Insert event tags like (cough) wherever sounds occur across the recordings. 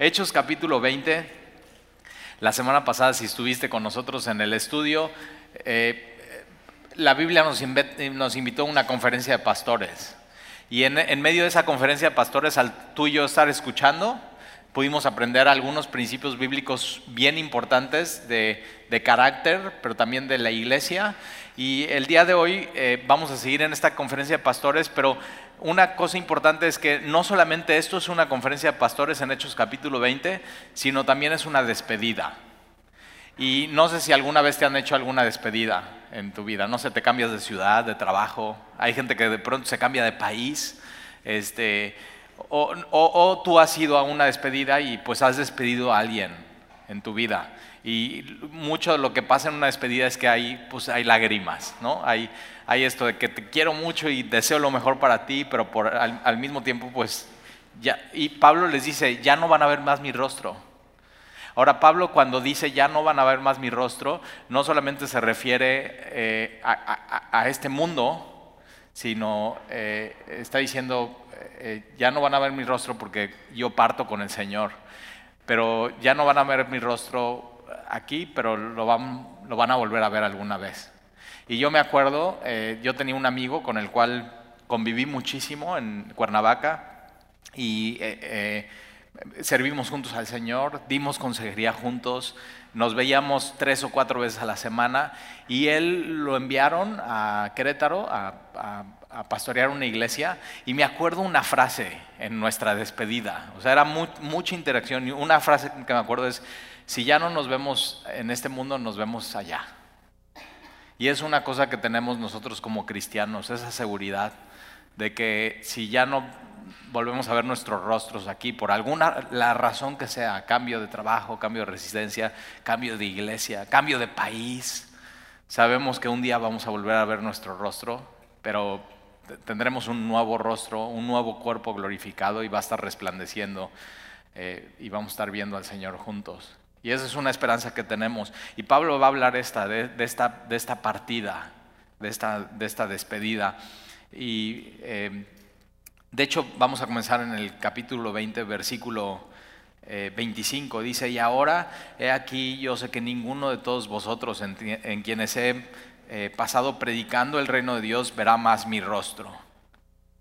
Hechos capítulo 20. La semana pasada, si estuviste con nosotros en el estudio, eh, la Biblia nos, invitó a una conferencia de pastores. Y en, medio de esa conferencia de pastores, al tuyo estar escuchando, pudimos aprender algunos principios bíblicos bien importantes de, carácter, pero también de la iglesia. Y el día de hoy eh, vamos a seguir en esta conferencia de pastores, pero una cosa importante es que no solamente esto es una conferencia de pastores en Hechos capítulo 20, sino también es una despedida. Y no sé si alguna vez te han hecho alguna despedida en tu vida, no sé, te cambias de ciudad, de trabajo, hay gente que de pronto se cambia de país, este, o, tú has ido a una despedida y pues has despedido a alguien en tu vida. Y mucho de lo que pasa en una despedida es que hay, pues hay lágrimas, ¿no? Hay, hay esto de que te quiero mucho y deseo lo mejor para ti, pero por, al, mismo tiempo, pues, y Pablo les dice, ya no van a ver más mi rostro. Ahora, Pablo cuando dice ya no van a ver más mi rostro, no solamente se refiere eh, a, este mundo, sino eh, está diciendo, eh, ya no van a ver mi rostro porque yo parto con el Señor, pero ya no van a ver mi rostro aquí, pero lo van, lo van a volver a ver alguna vez. Y yo me acuerdo, eh, yo tenía un amigo con el cual conviví muchísimo en Cuernavaca y eh, eh, servimos juntos al Señor, dimos consejería juntos, nos veíamos tres o cuatro veces a la semana y él lo enviaron a Querétaro a, pastorear una iglesia y me acuerdo una frase en nuestra despedida, o sea, era mucha interacción y una frase que me acuerdo es, si ya no nos vemos en este mundo, nos vemos allá. Y es una cosa que tenemos nosotros como cristianos, esa seguridad de que si ya no volvemos a ver nuestros rostros aquí, por alguna la razón que sea, cambio de trabajo, cambio de residencia, cambio de iglesia, cambio de país, sabemos que un día vamos a volver a ver nuestro rostro, pero tendremos un nuevo rostro, un nuevo cuerpo glorificado y va a estar resplandeciendo eh, y vamos a estar viendo al Señor juntos. Y esa es una esperanza que tenemos. Y Pablo va a hablar esta, de, esta, de esta partida, de esta, de esta despedida. Y eh, de hecho vamos a comenzar en el capítulo 20, versículo 25. Eh, Dice, y ahora he aquí, yo sé que ninguno de todos vosotros en, quienes he eh, pasado predicando el reino de Dios verá más mi rostro.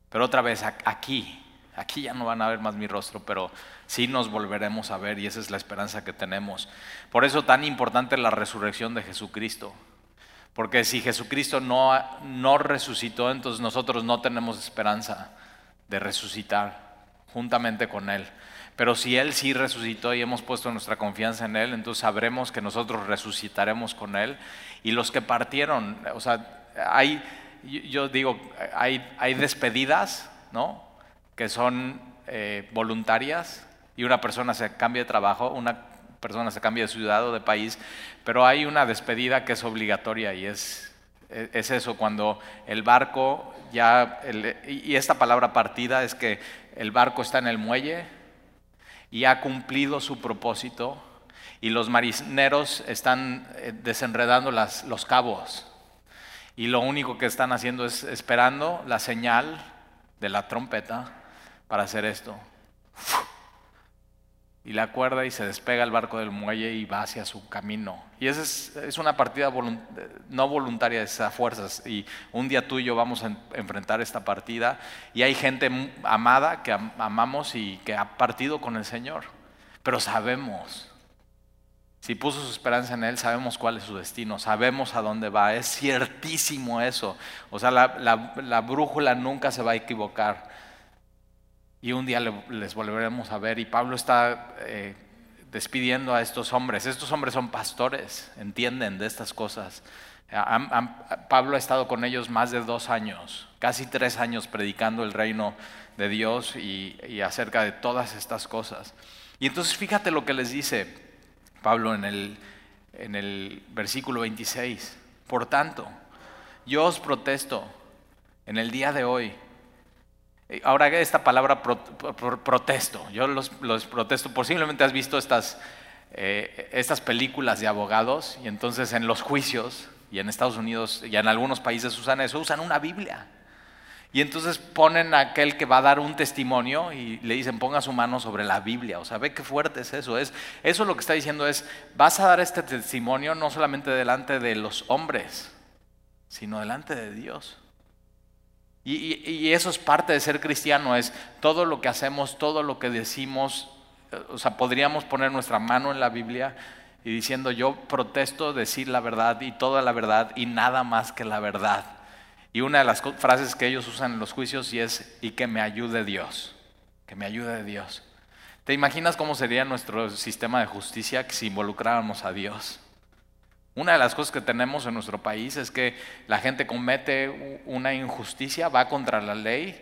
Pero otra vez, aquí, aquí ya no van a ver más mi rostro, pero sí nos volveremos a ver y esa es la esperanza que tenemos. Por eso tan importante la resurrección de Jesucristo. Porque si Jesucristo no, no resucitó, entonces nosotros no tenemos esperanza de resucitar juntamente con Él. Pero si Él sí resucitó y hemos puesto nuestra confianza en Él, entonces sabremos que nosotros resucitaremos con Él. Y los que partieron, o sea, hay, yo digo, hay, hay despedidas, ¿no? Que son eh, voluntarias y una persona se cambia de trabajo, una persona se cambia de ciudad o de país, pero hay una despedida que es obligatoria y es, es eso, cuando el barco ya, y esta palabra partida es que el barco está en el muelle y ha cumplido su propósito y los marineros están eh, desenredando los cabos. Y lo único que están haciendo es esperando la señal de la trompeta para hacer esto y la cuerda y se despega el barco del muelle y va hacia su camino. Y esa es, una partida no voluntaria, es a fuerzas. Y un día tú y yo vamos a enfrentar esta partida y hay gente amada que amamos y que ha partido con el Señor. Pero sabemos, si puso su esperanza en Él, sabemos cuál es su destino, sabemos a dónde va. Es ciertísimo eso. O sea, la brújula nunca se va a equivocar y un día les volveremos a ver. Y Pablo está eh, despidiendo a estos hombres. Estos hombres son pastores, entienden de estas cosas. Pablo ha estado con ellos más de dos años, casi tres años predicando el reino de Dios y, y acerca de todas estas cosas. Y entonces fíjate lo que les dice Pablo en el, en el versículo 26. Por tanto, yo os protesto en el día de hoy Ahora esta palabra protesto, yo los, protesto, posiblemente has visto estas, eh, estas películas de abogados y entonces en los juicios y en Estados Unidos y en algunos países usan eso, usan una Biblia. Y entonces ponen a aquel que va a dar un testimonio y le dicen ponga su mano sobre la Biblia. O sea, ve qué fuerte es eso. Es, eso lo que está diciendo es, vas a dar este testimonio no solamente delante de los hombres, sino delante de Dios. Y, eso es parte de ser cristiano, es todo lo que hacemos, todo lo que decimos. O sea, podríamos poner nuestra mano en la Biblia y diciendo yo protesto decir la verdad y toda la verdad y nada más que la verdad. Y una de las frases que ellos usan en los juicios y es y que me ayude Dios, que me ayude Dios. ¿Te imaginas cómo sería nuestro sistema de justicia si involucráramos a Dios? Una de las cosas que tenemos en nuestro país es que la gente comete una injusticia, va contra la ley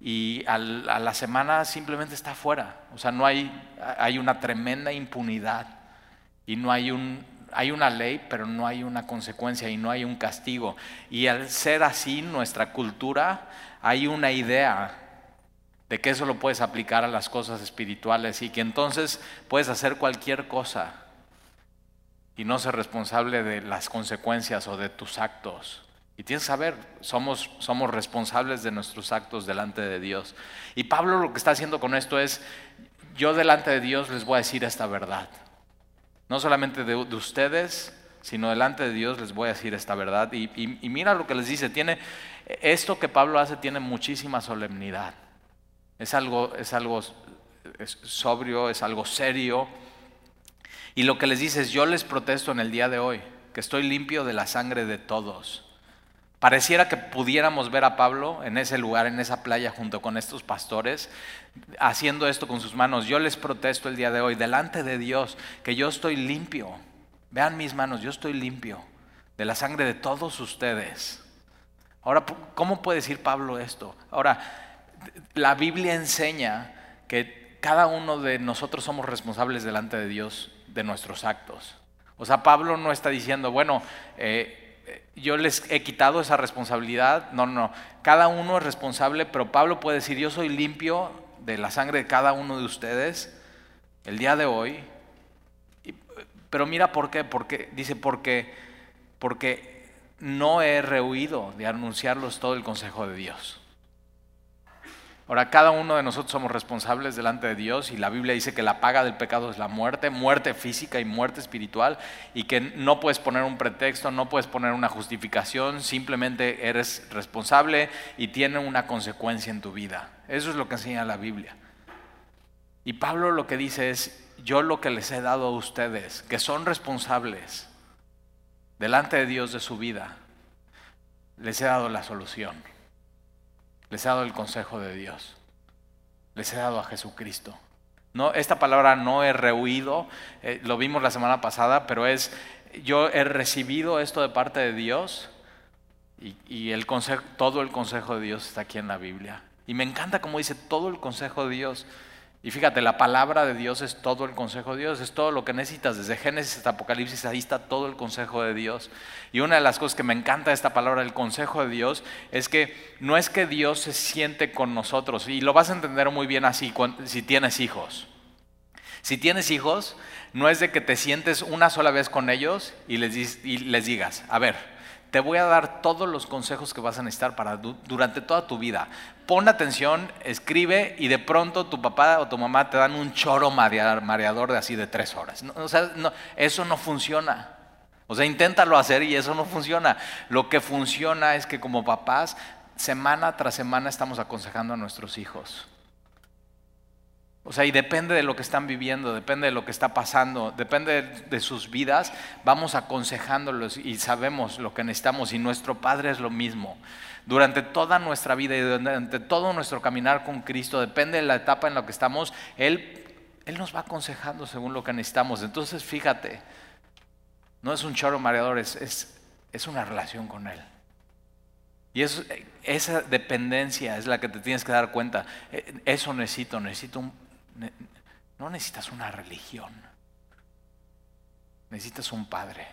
y a la semana simplemente está fuera. O sea, no hay, hay una tremenda impunidad y no hay un hay una ley, pero no hay una consecuencia y no hay un castigo. Y al ser así, nuestra cultura, hay una idea de que eso lo puedes aplicar a las cosas espirituales y que entonces puedes hacer cualquier cosa y no ser responsable de las consecuencias o de tus actos. Y tienes que saber, somos, somos responsables de nuestros actos delante de Dios. Y Pablo lo que está haciendo con esto es, yo delante de Dios les voy a decir esta verdad. No solamente de, ustedes, sino delante de Dios les voy a decir esta verdad. Y, mira lo que les dice, tiene, esto que Pablo hace tiene muchísima solemnidad. Es algo, es algo sobrio, es algo serio. Y lo que les dice es, yo les protesto en el día de hoy, que estoy limpio de la sangre de todos. Pareciera que pudiéramos ver a Pablo en ese lugar, en esa playa, junto con estos pastores, haciendo esto con sus manos. Yo les protesto el día de hoy, delante de Dios, que yo estoy limpio. Vean mis manos, yo estoy limpio de la sangre de todos ustedes. Ahora, ¿cómo puede decir Pablo esto? Ahora, la Biblia enseña que cada uno de nosotros somos responsables delante de Dios de nuestros actos. O sea, Pablo no está diciendo, bueno, eh, yo les he quitado esa responsabilidad. No, no, cada uno es responsable, pero Pablo puede decir, yo soy limpio de la sangre de cada uno de ustedes el día de hoy. Pero mira por qué, porque dice, porque, porque no he rehuido de anunciarlos todo el consejo de Dios. Ahora, cada uno de nosotros somos responsables delante de Dios y la Biblia dice que la paga del pecado es la muerte, muerte física y muerte espiritual, y que no puedes poner un pretexto, no puedes poner una justificación, simplemente eres responsable y tiene una consecuencia en tu vida. Eso es lo que enseña la Biblia. Y Pablo lo que dice es, yo lo que les he dado a ustedes, que son responsables delante de Dios de su vida, les he dado la solución. Les he dado el consejo de Dios. Les he dado a Jesucristo. No, esta palabra no he rehuido, eh, lo vimos la semana pasada, pero es, yo he recibido esto de parte de Dios y, y el consejo, todo el consejo de Dios está aquí en la Biblia. Y me encanta como dice todo el consejo de Dios. Y fíjate, la palabra de Dios es todo el consejo de Dios, es todo lo que necesitas. Desde Génesis hasta Apocalipsis, ahí está todo el consejo de Dios. Y una de las cosas que me encanta de esta palabra, el consejo de Dios, es que no es que Dios se siente con nosotros. Y lo vas a entender muy bien así si tienes hijos. Si tienes hijos, no es de que te sientes una sola vez con ellos y les, y les digas, a ver, te voy a dar todos los consejos que vas a necesitar para durante toda tu vida. Pon atención, escribe y de pronto tu papá o tu mamá te dan un choro mareador de así de tres horas. o sea, eso no funciona. O sea, inténtalo hacer y eso no funciona. Lo que funciona es que como papás, semana tras semana estamos aconsejando a nuestros hijos. O sea, y depende de lo que están viviendo, depende de lo que está pasando, depende de, sus vidas, vamos aconsejándolos y sabemos lo que necesitamos y nuestro Padre es lo mismo. Durante toda nuestra vida y durante todo nuestro caminar con Cristo, depende de la etapa en la que estamos, Él, Él nos va aconsejando según lo que necesitamos. Entonces, fíjate, no es un choro mareador, es, es, es una relación con Él. Y eso, esa dependencia es la que te tienes que dar cuenta. Eh, eso necesito, necesito un, no necesitas una religión. Necesitas un padre.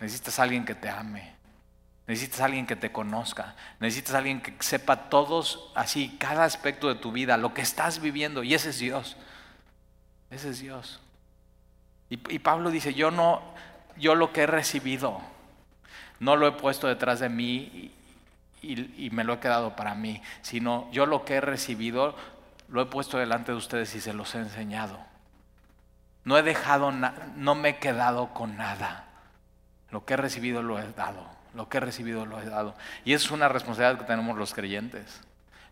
Necesitas alguien que te ame. Necesitas alguien que te conozca. Necesitas alguien que sepa todos, así, cada aspecto de tu vida, lo que estás viviendo. Y ese es Dios. Ese es Dios. Y, y Pablo dice, yo no, yo lo que he recibido, no lo he puesto detrás de mí y, me lo he quedado para mí, sino yo lo que he recibido lo he puesto delante de ustedes y se los he enseñado. No he dejado, no me he quedado con nada. Lo que he recibido lo he dado. Lo que he recibido lo he dado. Y es una responsabilidad que tenemos los creyentes.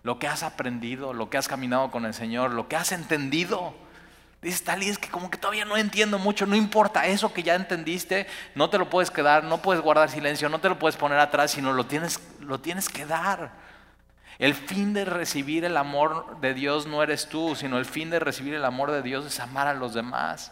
Lo que has aprendido, lo que has caminado con el Señor, lo que has entendido. Dice Tali, es que como que todavía no entiendo mucho, no importa, eso que ya entendiste, no te lo puedes quedar, no puedes guardar silencio, no te lo puedes poner atrás, sino lo tienes, lo tienes que dar. El fin de recibir el amor de Dios no eres tú, sino el fin de recibir el amor de Dios es amar a los demás.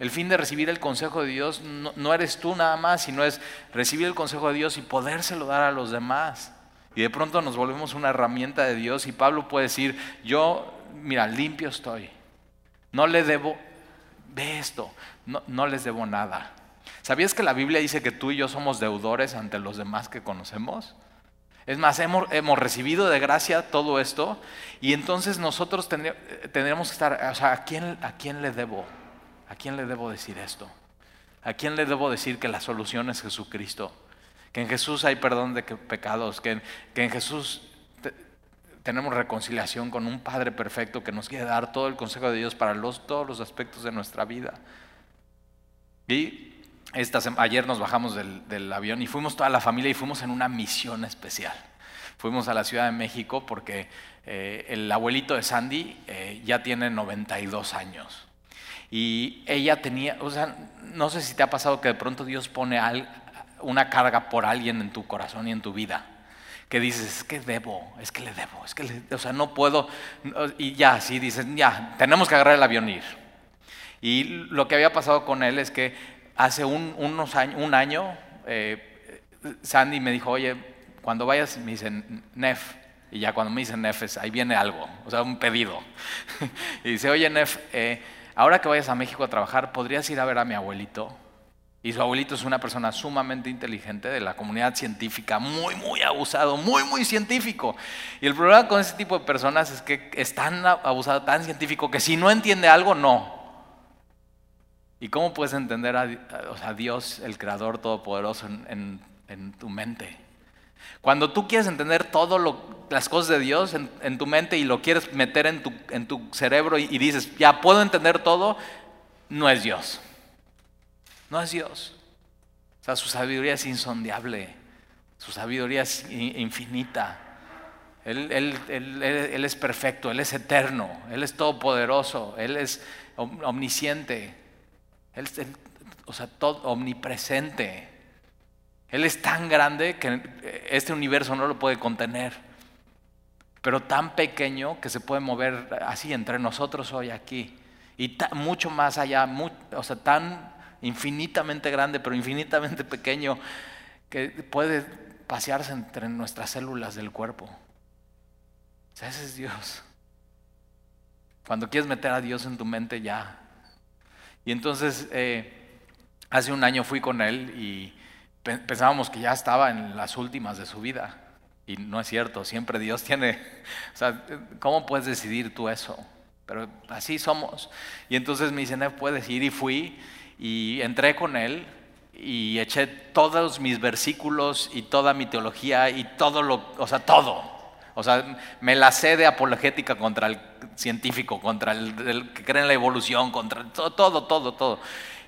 El fin de recibir el consejo de Dios no, eres tú nada más, sino es recibir el consejo de Dios y podérselo dar a los demás. Y de pronto nos volvemos una herramienta de Dios y Pablo puede decir, yo, mira, limpio estoy no le debo, ve esto, no, no les debo nada. ¿Sabías que la Biblia dice que tú y yo somos deudores ante los demás que conocemos? Es más, hemos, recibido de gracia todo esto y entonces nosotros tendríamos que estar, o sea, ¿a quién, ¿a quién le debo? ¿A quién le debo decir esto? ¿A quién le debo decir que la solución es Jesucristo? Que en Jesús hay perdón de pecados, que, que en Jesús tenemos reconciliación con un Padre perfecto que nos quiere dar todo el consejo de Dios para los, todos los aspectos de nuestra vida. Y esta, ayer nos bajamos del, avión y fuimos toda la familia y fuimos en una misión especial. Fuimos a la Ciudad de México porque eh, el abuelito de Sandy eh, ya tiene 92 años. Y ella tenía, o sea, no sé si te ha pasado que de pronto Dios pone una carga por alguien en tu corazón y en tu vida que dices, es que debo, es que le debo, es que le, o sea, no puedo, y ya, sí, dicen, ya, tenemos que agarrar el avión y ir. Y lo que había pasado con él es que hace un, unos años, un año, eh, Sandy me dijo, oye, cuando vayas, me dicen, Nef, y ya cuando me dicen Nef, ahí viene algo, o sea, un pedido. (laughs) y dice, oye, Nef, eh, ahora que vayas a México a trabajar, ¿podrías ir a ver a mi abuelito? Y su abuelito es una persona sumamente inteligente de la comunidad científica, muy, muy abusado, muy, muy científico. Y el problema con ese tipo de personas es que es tan abusado, tan científico, que si no entiende algo, no. ¿Y cómo puedes entender a, Dios, el Creador Todopoderoso, en, tu mente? Cuando tú quieres entender todas las cosas de Dios en, tu mente y lo quieres meter en tu, cerebro y dices, ya puedo entender todo, no es Dios. No es Dios. O sea, su sabiduría es insondiable, su sabiduría es infinita. Él, es perfecto, Él es eterno, Él es todopoderoso, Él es omnisciente, Él es, o sea, omnipresente. Él es tan grande que este universo no lo puede contener, pero tan pequeño que se puede mover así entre nosotros hoy aquí. Y mucho más allá, o sea, tan infinitamente grande, pero infinitamente pequeño, que puede pasearse entre nuestras células del cuerpo. Ese es Dios. Cuando quieres meter a Dios en tu mente, ya. Y entonces, eh, hace un año fui con él y pensábamos que ya estaba en las últimas de su vida. Y no es cierto, siempre Dios (laughs) tiene... O sea, ¿cómo puedes decidir tú eso? Pero así somos. Y entonces me dicen, puedes ir y fui y entré con él y eché todos mis versículos y toda mi teología y todo lo, o sea, todo. O sea, me la sé de apologética contra el científico, contra el, que cree en la evolución, contra todo, todo, todo, todo.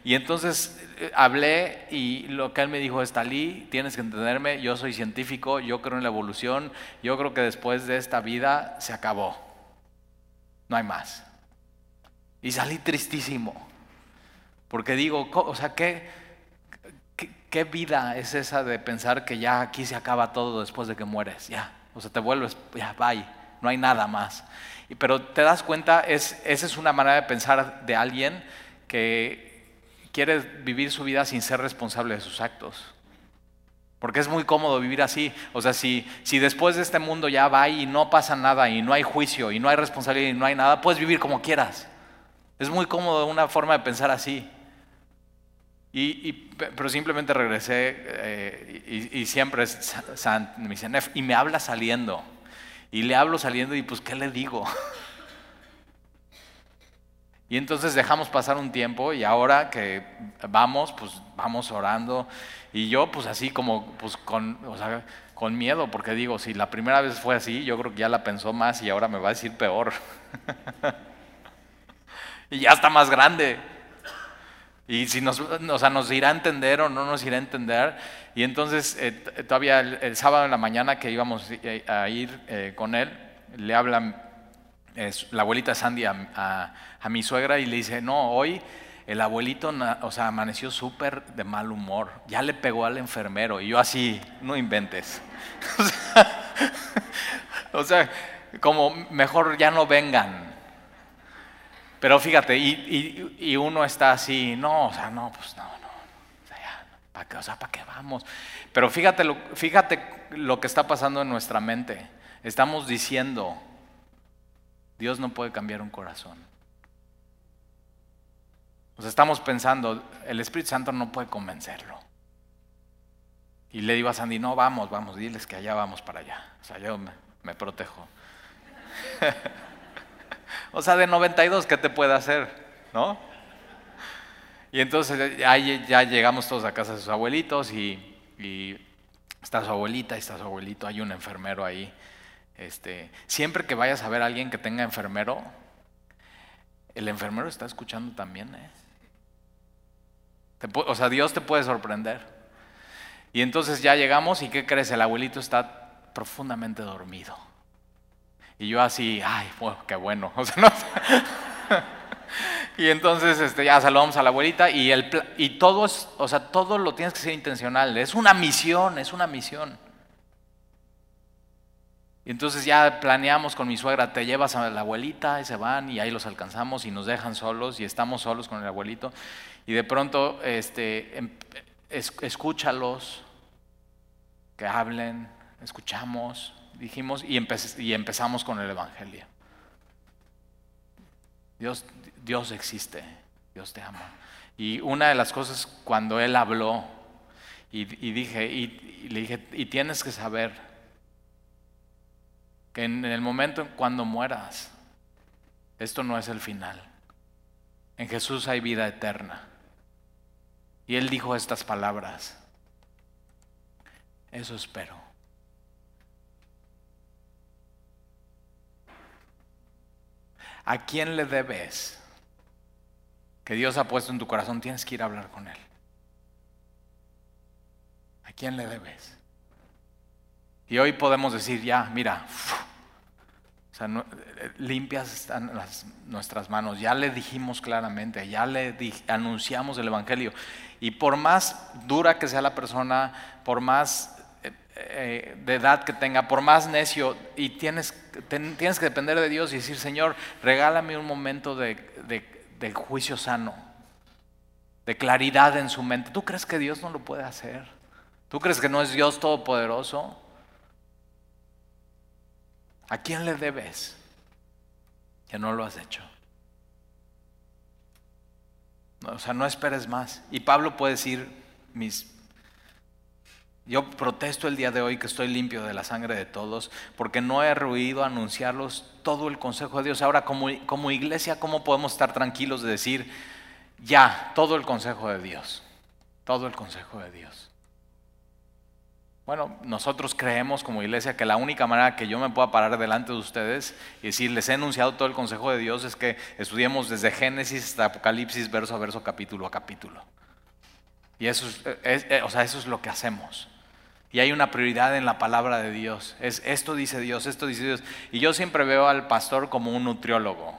Y entonces eh, hablé y lo que él me dijo es, Talí, tienes que entenderme, yo soy científico, yo creo en la evolución, yo creo que después de esta vida se acabó. No hay más. Y salí tristísimo. Porque digo, o sea, ¿qué, qué, vida es esa de pensar que ya aquí se acaba todo después de que mueres? Ya, o sea, te vuelves, ya, bye, no hay nada más. Pero te das cuenta, es, esa es una manera de pensar de alguien que quiere vivir su vida sin ser responsable de sus actos. Porque es muy cómodo vivir así. O sea, si, si después de este mundo ya va y no pasa nada y no hay juicio y no hay responsabilidad y no hay nada, puedes vivir como quieras. Es muy cómodo una forma de pensar así. Y, pero simplemente regresé eh, y, siempre me dice, y me habla saliendo. Y le hablo saliendo y pues, ¿qué le digo? (laughs) Y entonces dejamos pasar un tiempo y ahora que vamos, pues vamos orando. Y yo pues así como pues con, con miedo, porque digo, si la primera vez fue así, yo creo que ya la pensó más y ahora me va a decir peor. (laughs) y ya está más grande. Y si nos, o sea, nos irá a entender o no nos irá a entender. Y entonces eh, todavía el, sábado en la mañana que íbamos a ir eh, con él, le hablan la abuelita Sandy a, mi suegra y le dice, no, hoy el abuelito, o sea, amaneció súper de mal humor, ya le pegó al enfermero y yo así, no inventes. (laughs) o sea, como mejor ya no vengan. Pero fíjate, y, uno está así, no, o sea, no, pues no, no, o sea, ¿para qué, o sea, ¿para qué vamos? Pero fíjate lo, fíjate lo que está pasando en nuestra mente. Estamos diciendo, Dios no puede cambiar un corazón. Nos estamos pensando, el Espíritu Santo no puede convencerlo. Y le digo a Sandy, no, vamos, vamos, diles que allá vamos para allá. O sea, yo me, protejo. (laughs) o sea, de 92, ¿qué te puede hacer? ¿No? Y entonces ya, ya llegamos todos a casa de sus abuelitos y, y está su abuelita, y está su abuelito, hay un enfermero ahí este, siempre que vayas a ver a alguien que tenga enfermero, el enfermero está escuchando también. ¿eh? o sea, Dios te puede sorprender. Y entonces ya llegamos y ¿qué crees? El abuelito está profundamente dormido. Y yo así, ay, qué bueno. (laughs) (laughs) y entonces este, ya saludamos a la abuelita y, el, y todo o sea, todo lo tienes que ser intencional. Es una misión, es una misión. Y entonces ya planeamos con mi suegra, te llevas a la abuelita y se van y ahí los alcanzamos y nos dejan solos y estamos solos con el abuelito. Y de pronto este, em, escúchalos, que hablen, escuchamos, dijimos y, y empezamos con el Evangelio. Dios, Dios existe, Dios te ama. Y una de las cosas cuando Él habló y, dije, y le dije, y tienes que saber que en el momento en cuando mueras, esto no es el final. En Jesús hay vida eterna. Y Él dijo estas palabras. Eso espero. ¿A quién le debes que Dios ha puesto en tu corazón? Tienes que ir a hablar con Él. ¿A quién le debes? Y hoy podemos decir, ya, mira, limpias están nuestras manos, ya le dijimos claramente, ya le anunciamos el Evangelio. Y por más dura que sea la persona, por más eh, de edad que tenga, por más necio, y tienes, tienes que depender de Dios y decir, Señor, regálame un momento de, de juicio sano, de claridad en su mente. ¿Tú crees que Dios no lo puede hacer? ¿Tú crees que no es Dios todopoderoso? ¿A quién le debes que no lo has hecho? O sea, no esperes más. Y Pablo puede decir, mis, yo protesto el día de hoy que estoy limpio de la sangre de todos, porque no he ruido anunciarlos todo el consejo de Dios. Ahora, como, como iglesia, ¿cómo podemos estar tranquilos de decir, ya, todo el consejo de Dios? Todo el consejo de Dios. Bueno, nosotros creemos como iglesia que la única manera que yo me pueda parar delante de ustedes y decir, les he enunciado todo el consejo de Dios es que estudiemos desde Génesis hasta Apocalipsis, verso a verso, capítulo a capítulo. Y eso es, eh, o sea, eso es lo que hacemos. Y hay una prioridad en la palabra de Dios. Es esto dice Dios, esto dice Dios. Y yo siempre veo al pastor como un nutriólogo.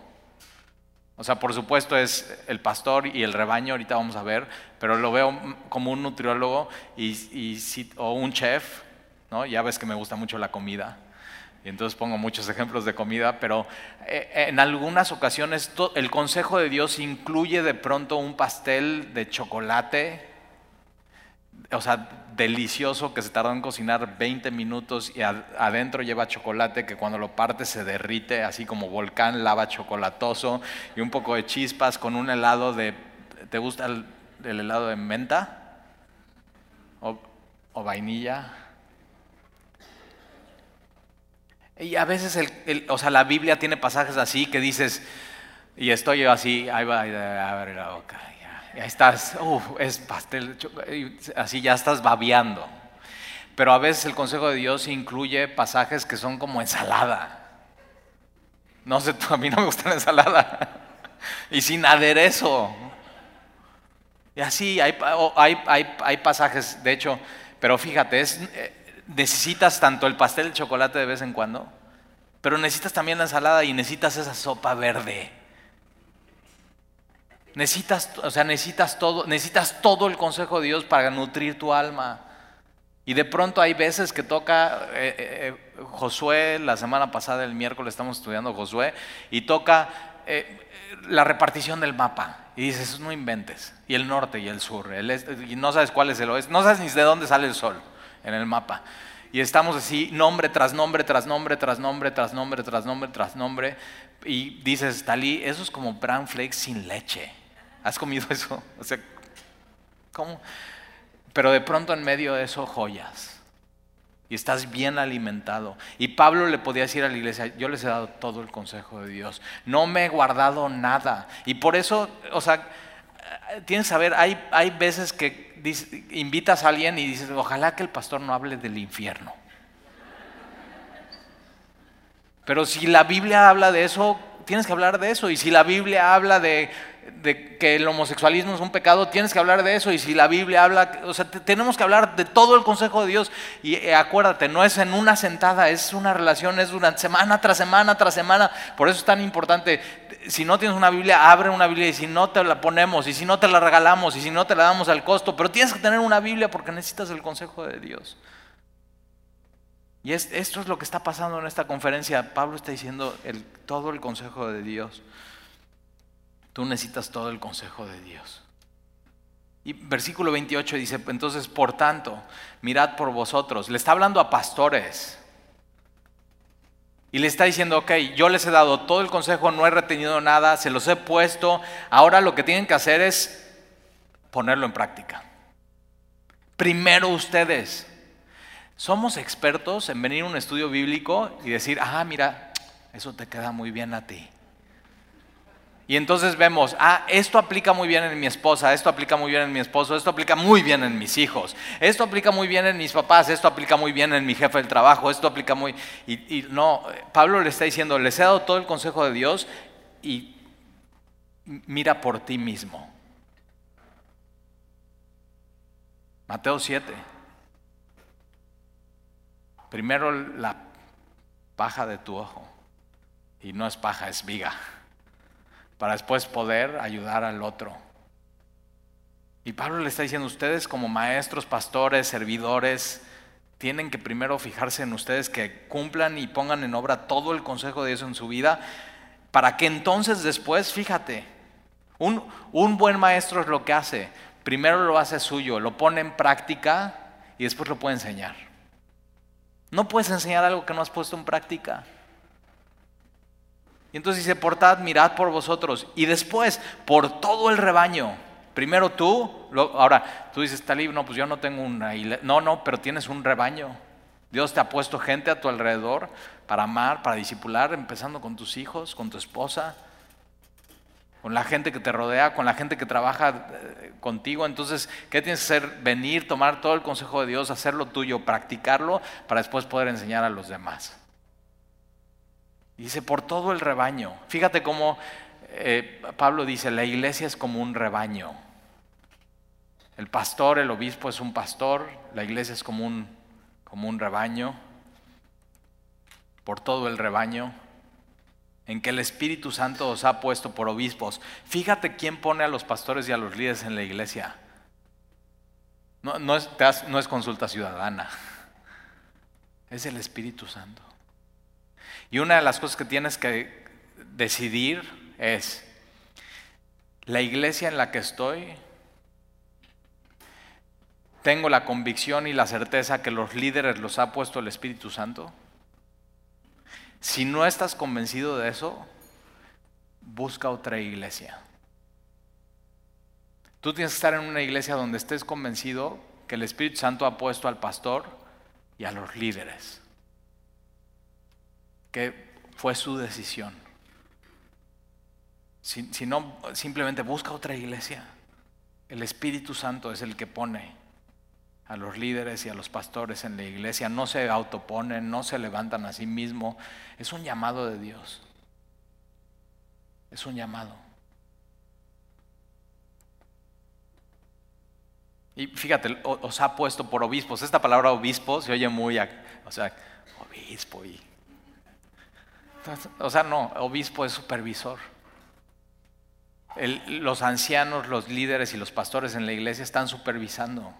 O sea, por supuesto es el pastor y el rebaño, ahorita vamos a ver, pero lo veo como un nutriólogo y, o un chef, ¿no? Ya ves que me gusta mucho la comida. Y entonces pongo muchos ejemplos de comida, pero eh, en algunas ocasiones el consejo de Dios incluye de pronto un pastel de chocolate o sea, delicioso que se tardó en cocinar 20 minutos y adentro lleva chocolate que cuando lo parte se derrite, así como volcán, lava chocolatoso y un poco de chispas con un helado de... ¿Te gusta el, helado de menta? ¿O, vainilla? Y a veces, el, o sea, la Biblia tiene pasajes así que dices, Y estoy yo así, ahí va, abre la boca, ya, estás, es pastel, así ya estás babeando. Pero a veces el consejo de Dios incluye pasajes que son como ensalada. No sé, (laughs) a mí no me gusta la ensalada. (laughs) Y sin aderezo. Y así hay, hay, hay, pasajes, de hecho, pero fíjate, es, eh, necesitas tanto el pastel de chocolate de vez en cuando, pero necesitas también la ensalada y necesitas esa sopa verde. Necesitas, o sea, necesitas todo, necesitas todo el consejo de Dios para nutrir tu alma. Y de pronto hay veces que toca eh, eh, eh, Josué, la semana pasada, el miércoles estamos estudiando Josué, y toca la repartición del mapa. Y dices, no inventes. Y el norte y el sur, y no sabes cuál es el oeste, no sabes ni de dónde sale el sol en el mapa. Y estamos así, nombre tras nombre, tras nombre, tras nombre, tras nombre, tras nombre, tras nombre. Y dices, Talí, eso es como bran flakes sin leche. ¿Has comido (laughs) eso? O sea, ¿cómo? Pero de pronto en medio de eso, joyas. Y estás bien alimentado. Y Pablo le podía decir a la iglesia, yo les he dado todo el consejo de Dios. No me he guardado nada. Y por eso, o sea, tienes que saber, hay, hay veces que invitas a alguien y dices, ojalá que el pastor no hable del infierno. Pero si la Biblia habla de eso, tienes que hablar de eso. Y si la Biblia habla de de que el homosexualismo es un pecado, tienes que hablar de eso. Y si la Biblia habla, o sea, tenemos que hablar de todo el consejo de Dios. Y eh, acuérdate, no es en una sentada, es una relación, es durante semana tras semana tras semana. Por eso es tan importante. Si no tienes una Biblia, abre una Biblia y si no te la ponemos, y si no te la regalamos, y si no te la damos al costo, pero tienes que tener una Biblia porque necesitas el consejo de Dios. Y esto es lo que está pasando en esta conferencia. Pablo está diciendo todo el consejo de Dios. Tú necesitas todo el consejo de Dios. Y versículo 28 dice, entonces, por tanto, mirad por vosotros. Le está hablando a pastores. Y le está diciendo, ok, yo les he dado todo el consejo, no he retenido nada, se los he puesto. Ahora lo que tienen que hacer es ponerlo en práctica. Primero ustedes. Somos expertos en venir a un estudio bíblico y decir, ah, mira, eso te queda muy bien a ti. Y entonces vemos, ah, esto aplica muy bien en mi esposa, esto aplica muy bien en mi esposo, esto aplica muy bien en mis hijos, esto aplica muy bien en mis papás, esto aplica muy bien en mi jefe del trabajo, esto aplica muy... Y, no, Pablo le está diciendo, les he dado todo el consejo de Dios y mira por ti mismo. Mateo 7. Primero la paja de tu ojo. Y no es paja, es viga para después poder ayudar al otro. Y Pablo le está diciendo, ustedes como maestros, pastores, servidores, tienen que primero fijarse en ustedes que cumplan y pongan en obra todo el consejo de Dios en su vida, para que entonces después, fíjate, un, un buen maestro es lo que hace, primero lo hace suyo, lo pone en práctica y después lo puede enseñar. No puedes enseñar algo que no has puesto en práctica. Y entonces dice, portad, mirad por vosotros. Y después, por todo el rebaño. Primero tú, ahora tú dices, Talib, no, pues yo no tengo una No, no, pero tienes un rebaño. Dios te ha puesto gente a tu alrededor para amar, para disipular, empezando con tus hijos, con tu esposa, con la gente que te rodea, con la gente que trabaja eh, contigo. Entonces, ¿qué tienes que hacer? Venir, tomar todo el consejo de Dios, hacerlo tuyo, practicarlo, para después poder enseñar a los demás. Dice, por todo el rebaño. Fíjate cómo eh, Pablo dice, la iglesia es como un rebaño. El pastor, el obispo es un pastor, la iglesia es como un, como un rebaño. Por todo el rebaño en que el Espíritu Santo os ha puesto por obispos. Fíjate quién pone a los pastores y a los líderes en la iglesia. No, es consulta ciudadana, es el Espíritu Santo. Y una de las cosas que tienes que decidir es, la iglesia en la que estoy, tengo la convicción y la certeza que los líderes los ha puesto el Espíritu Santo. Si no estás convencido de eso, busca otra iglesia. Tú tienes que estar en una iglesia donde estés convencido que el Espíritu Santo ha puesto al pastor y a los líderes que fue su decisión. Si, si no, simplemente busca otra iglesia. El Espíritu Santo es el que pone a los líderes y a los pastores en la iglesia. No se autoponen, no se levantan a sí mismos. Es un llamado de Dios. Es un llamado. Y fíjate, os ha puesto por obispos. Esta palabra obispo se oye muy, o sea, obispo y... O sea, no, obispo es supervisor. los ancianos, los líderes y los pastores en la iglesia están supervisando.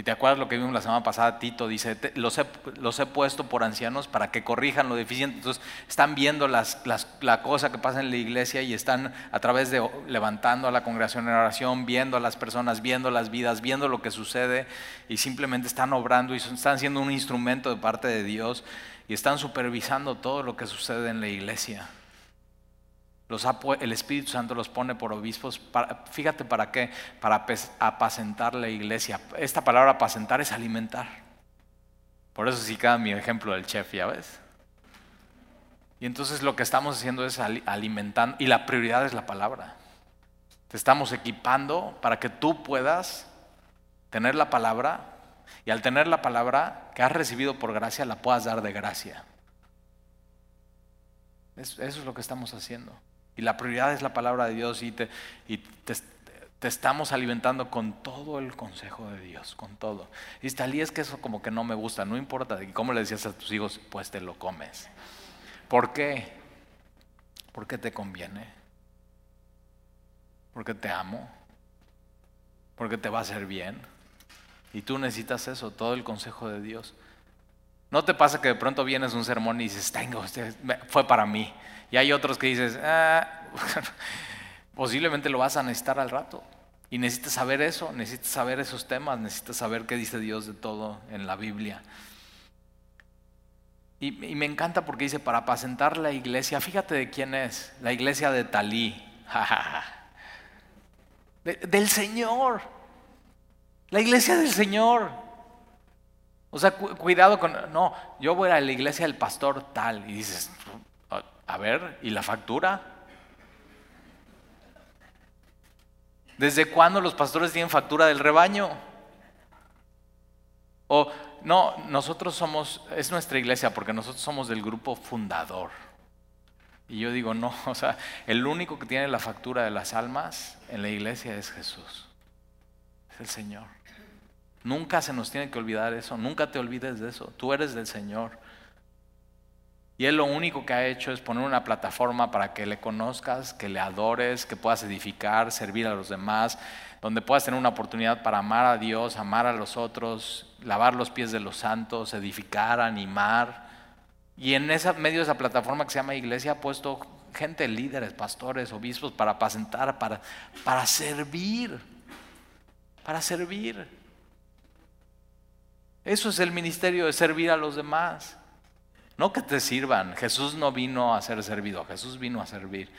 Y te acuerdas lo que vimos la semana pasada, Tito dice, los, he, los, he, puesto por ancianos para que corrijan lo deficiente. Entonces están viendo la cosa que pasa en la iglesia y están a través de levantando a la congregación en oración, viendo a las personas, viendo las vidas, viendo lo que sucede y simplemente están obrando y están siendo un instrumento de parte de Dios y están supervisando todo lo que sucede en la iglesia el Espíritu Santo los pone por obispos, fíjate para qué, para apacentar la iglesia. Esta palabra apacentar es alimentar. Por eso sí queda mi ejemplo del chef, ¿ya ves? Y entonces lo que estamos haciendo es alimentando, y la prioridad es la palabra. Te estamos equipando para que tú puedas tener la palabra y al tener la palabra que has recibido por gracia, la puedas dar de gracia. Eso es lo que estamos haciendo. Y la prioridad es la palabra de Dios y te, estamos alimentando con todo el consejo de Dios, con todo. Y Talí es que eso como que no me gusta, no importa. ¿Y cómo le decías a tus hijos? Pues te lo comes. ¿Por qué? Porque te conviene. Porque te amo. Porque te va a hacer bien. Y tú necesitas eso, todo el consejo de Dios. ¿No te pasa que de pronto vienes un sermón y dices, tengo, este, fue para mí? Y hay otros que dices, ah, (laughs) posiblemente lo vas a necesitar al rato. Y necesitas saber eso, necesitas saber esos temas, necesitas saber qué dice Dios de todo en la Biblia. Y, me encanta porque dice, para apacentar la iglesia, fíjate de quién es, la iglesia de Talí. (laughs) del Señor. La iglesia del Señor. O sea, cuidado con, no, yo voy a la iglesia del pastor tal y dices, a ver, ¿y la factura? ¿Desde cuándo los pastores tienen factura del rebaño? O no, nosotros somos, es nuestra iglesia porque nosotros somos del grupo fundador. Y yo digo, no, (laughs) o sea, el único que tiene la factura de las almas en la iglesia es Jesús, es el Señor. Nunca se nos tiene que olvidar eso, nunca te olvides de eso. Tú eres del Señor. Y Él lo único que ha hecho es poner una plataforma para que le conozcas, que le adores, que puedas edificar, servir a los demás, donde puedas tener una oportunidad para amar a Dios, amar a los otros, lavar los pies de los santos, edificar, animar. Y en esa, medio de esa plataforma que se llama iglesia ha puesto gente, líderes, pastores, obispos, para apacentar, para, para servir, para servir. Eso es el ministerio de servir a los demás. No que te sirvan. Jesús no vino a ser servido, Jesús vino a servir.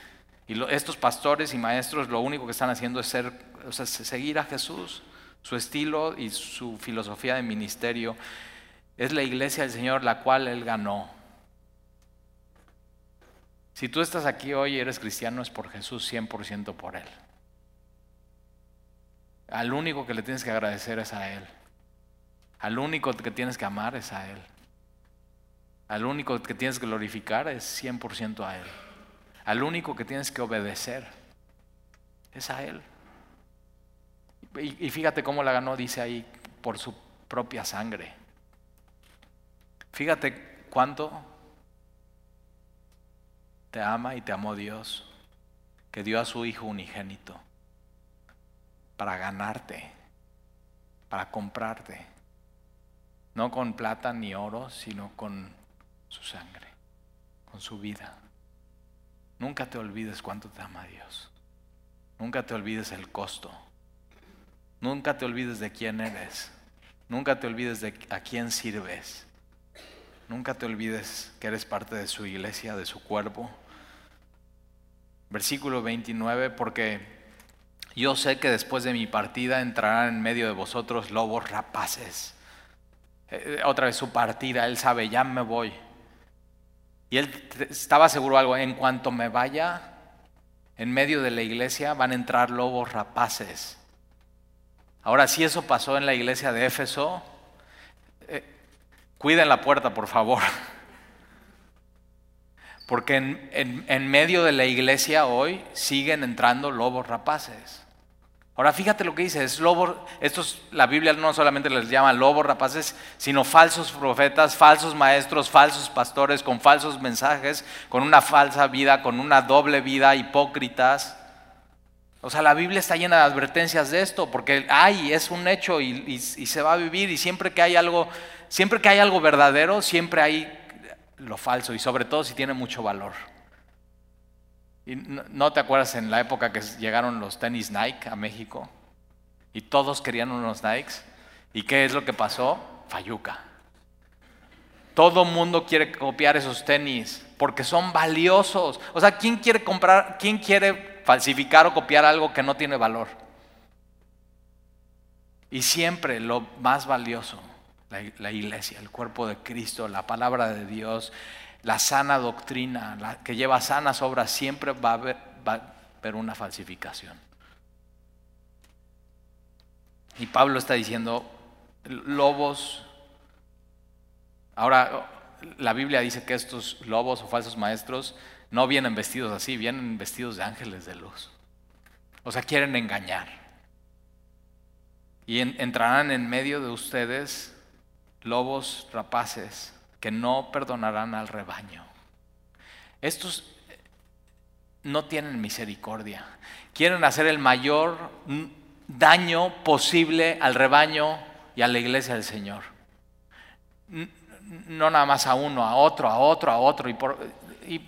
Y estos pastores y maestros lo único que están haciendo es ser, seguir a Jesús, su estilo y su filosofía de ministerio. Es la iglesia del Señor la cual Él ganó. Si tú estás aquí hoy y eres cristiano es por Jesús, 100% por Él. Al único que le tienes que agradecer es a Él. Al único que tienes que amar es a Él. Al único que tienes que glorificar es 100% a Él. Al único que tienes que obedecer es a Él. Y, fíjate cómo la ganó, dice ahí, por su propia sangre. Fíjate cuánto te ama y te amó Dios, que dio a su Hijo unigénito para ganarte, para comprarte no con plata ni oro, sino con su sangre, con su vida. Nunca te olvides cuánto te ama Dios. Nunca te olvides el costo. Nunca te olvides de quién eres. Nunca te olvides de a quién sirves. Nunca te olvides que eres parte de su iglesia, de su cuerpo. Versículo 29, porque yo sé que después de mi partida entrarán en medio de vosotros lobos rapaces eh, otra vez su partida, él sabe, ya me voy. Y él estaba seguro algo, en cuanto me vaya, en medio de la iglesia van a entrar lobos rapaces. Ahora, si eso pasó en la iglesia de Éfeso, eh, cuiden la puerta, por favor. (laughs) Porque en, medio de la iglesia hoy siguen entrando lobos rapaces. Ahora fíjate lo que dice, es lobo, estos, la Biblia no solamente les llama lobos rapaces, sino falsos profetas, falsos maestros, falsos pastores, con falsos mensajes, con una falsa vida, con una doble vida, hipócritas. O sea, la Biblia está llena de advertencias de esto, porque hay, es un hecho y, y se va a vivir, y siempre que hay algo, siempre que hay algo verdadero, siempre hay lo falso y sobre todo si tiene mucho valor. Y no, te acuerdas en la época que llegaron los tenis Nike a México y todos querían unos Nikes? ¿Y qué es lo que pasó? Fayuca. Todo mundo quiere copiar esos tenis porque son valiosos. O sea, ¿quién quiere comprar, quién quiere falsificar o copiar algo que no tiene valor? Y siempre lo más valioso la, iglesia, el cuerpo de Cristo, la palabra de Dios, la sana doctrina, la que lleva sanas obras, siempre va a haber, una falsificación. Y Pablo está diciendo, lobos, ahora la Biblia dice que estos lobos o falsos maestros no vienen vestidos así, vienen vestidos de ángeles de luz. O sea, quieren engañar. Y entrarán en medio de ustedes lobos rapaces que no perdonarán al rebaño. Estos no tienen misericordia. Quieren hacer el mayor daño posible al rebaño y a la iglesia del Señor. No nada más a uno, a otro, a otro, a otro. Y,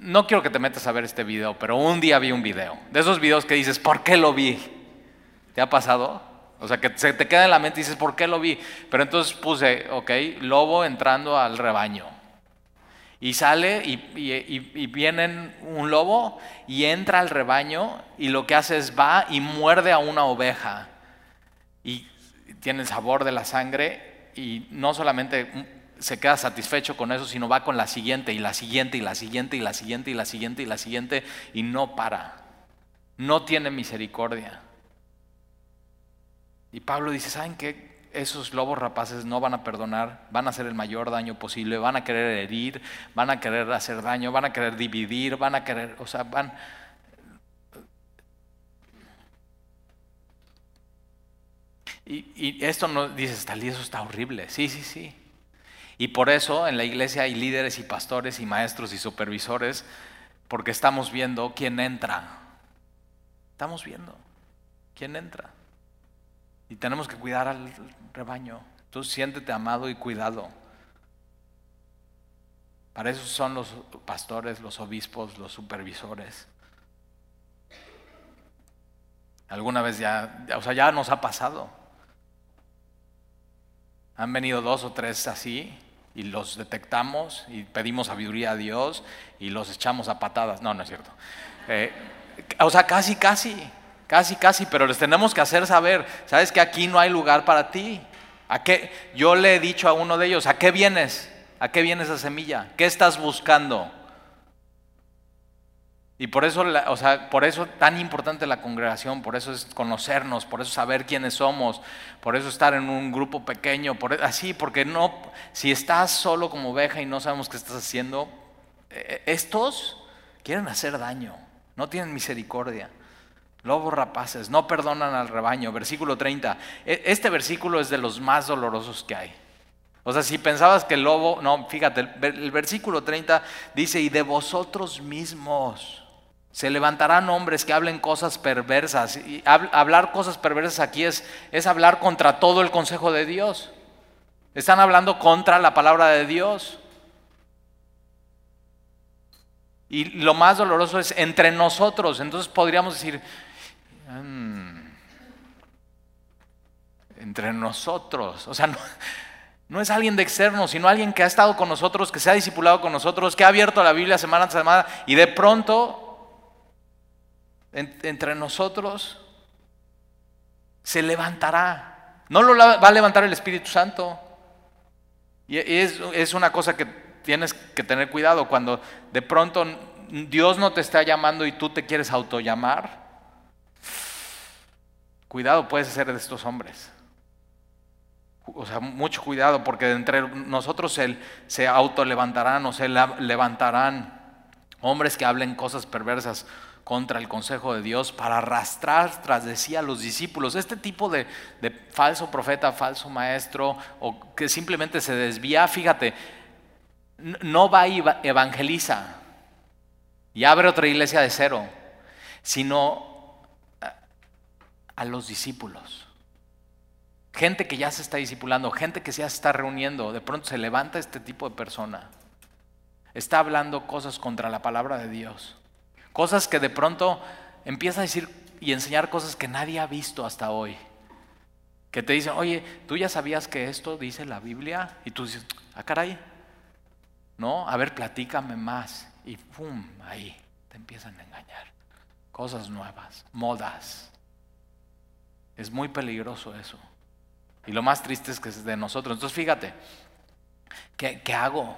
no quiero que te metas a ver este video, pero un día vi un video. De esos videos que dices, ¿por qué lo vi? ¿Te ha pasado? O sea, que se te queda en la mente y dices, ¿por qué lo vi? Pero entonces puse, ok, lobo entrando al rebaño. Y sale y, y, vienen un lobo y entra al rebaño y lo que hace es va y muerde a una oveja. Y tiene el sabor de la sangre y no solamente se queda satisfecho con eso, sino va con la siguiente y la siguiente y la siguiente y la siguiente y la siguiente y la siguiente y no para. No tiene misericordia. Y Pablo dice, ¿saben qué? Esos lobos rapaces no van a perdonar, van a hacer el mayor daño posible, van a querer herir, van a querer hacer daño, van a querer dividir, van a querer, o sea, van... Y, esto no dices, tal y eso está horrible. Sí, sí, sí. Y por eso en la iglesia hay líderes y pastores y maestros y supervisores, porque estamos viendo quién entra. Estamos viendo quién entra. Y tenemos que cuidar al rebaño. Tú siéntete amado y cuidado. Para eso son los pastores, los obispos, los supervisores. Alguna vez ya, o sea, ya nos ha pasado. Han venido dos o tres así y los detectamos y pedimos sabiduría a Dios y los echamos a patadas. No, no es cierto. Eh, o sea, casi, casi. Casi, casi, pero les tenemos que hacer saber, sabes que aquí no hay lugar para ti. ¿A qué? Yo le he dicho a uno de ellos, ¿a qué vienes? ¿A qué viene esa semilla? ¿Qué estás buscando? Y por eso, o sea, por eso tan importante la congregación, por eso es conocernos, por eso saber quiénes somos, por eso estar en un grupo pequeño, e, así, porque no, si estás solo como oveja y no sabemos qué estás haciendo, e, e, estos quieren hacer daño, no tienen misericordia. Lobos rapaces, no perdonan al rebaño. Versículo 30. E, este versículo es de los más dolorosos que hay. O sea, si pensabas que el lobo, no, fíjate, el, versículo 30 dice, y de vosotros mismos se levantarán hombres que hablen cosas perversas. Y hablar cosas perversas aquí es, es hablar contra todo el consejo de Dios. Están hablando contra la palabra de Dios. Y lo más doloroso es entre nosotros. Entonces podríamos decir. Entre nosotros. O sea, no, es alguien de externo, sino alguien que ha estado con nosotros, que se ha discipulado con nosotros, que ha abierto la Biblia semana tras semana y de pronto entre nosotros se levantará. No lo va a levantar el Espíritu Santo. Y es, es una cosa que tienes que tener cuidado cuando de pronto Dios no te está llamando y tú te quieres autollamar, cuidado, puedes ser de estos hombres. O sea, mucho cuidado porque entre nosotros se, se autolevantarán o se levantarán hombres que hablen cosas perversas contra el consejo de Dios para arrastrar tras de sí a los discípulos. Este tipo de, de falso profeta, falso maestro, o que simplemente se desvía, fíjate, no va y evangeliza y abre otra iglesia de cero, sino a los discípulos. Gente que ya se está discipulando, gente que ya se está reuniendo, de pronto se levanta este tipo de persona. Está hablando cosas contra la palabra de Dios. Cosas que de pronto empieza a decir y enseñar cosas que nadie ha visto hasta hoy. Que te dicen, oye, ¿tú ya sabías que esto dice la Biblia? Y tú dices, ah, caray. No, a ver, platícame más. Y ¡pum! Ahí te empiezan a engañar. Cosas nuevas, modas. Es muy peligroso eso. Y lo más triste es que es de nosotros. Entonces fíjate, ¿qué, hago?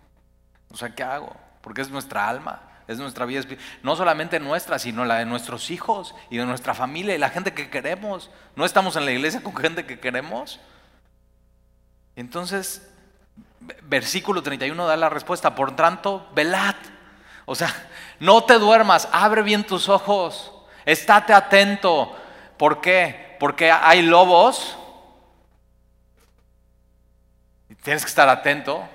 (laughs) o sea, ¿qué hago? Porque es nuestra alma es nuestra vida espiritual. No solamente nuestra, sino la de nuestros hijos y de nuestra familia y la gente que queremos. No estamos en la iglesia con gente que queremos. Entonces, versículo 31 da la respuesta. Por tanto, velad. O sea, no te duermas, abre bien tus ojos, estate atento. ¿Por qué? Porque hay lobos. Tienes que estar atento.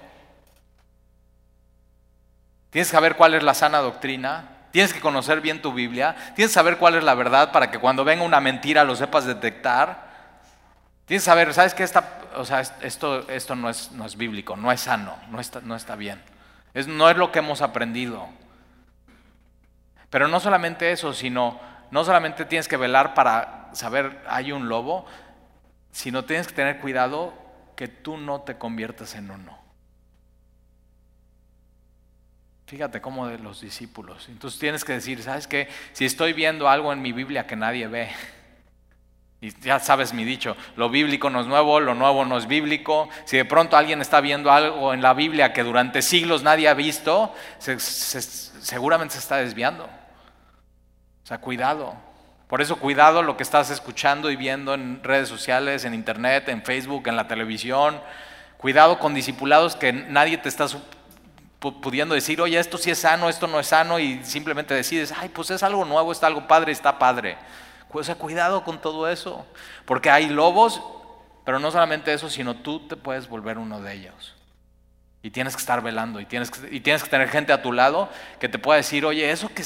Tienes que saber cuál es la sana doctrina, tienes que conocer bien tu Biblia, tienes que saber cuál es la verdad para que cuando venga una mentira lo sepas detectar. Tienes que saber, ¿sabes qué? Esta, o sea, esto, esto no, es, no es bíblico, no es sano, no está, no está bien. Es, no es lo que hemos aprendido. Pero no solamente eso, sino, no solamente tienes que velar para saber hay un lobo, sino tienes que tener cuidado que tú no te conviertas en uno. Fíjate cómo de los discípulos. Entonces tienes que decir, ¿sabes qué? Si estoy viendo algo en mi Biblia que nadie ve, (laughs) y ya sabes mi dicho, lo bíblico no es nuevo, lo nuevo no es bíblico. Si de pronto alguien está viendo algo en la Biblia que durante siglos nadie ha visto, seguramente se está desviando. O sea, cuidado. Por eso cuidado lo que estás escuchando y viendo en redes sociales, en internet, en Facebook, en la televisión. Cuidado con discipulados que nadie te está pudiendo decir, oye, esto sí es sano, esto no es sano, y simplemente decides, ay, pues es algo nuevo, está algo padre, está padre. O sea, cuidado con todo eso, porque hay lobos, pero no solamente eso, sino tú te puedes volver uno de ellos. Y tienes que estar velando, y tienes que, y tienes que tener gente a tu lado que te pueda decir, oye, eso que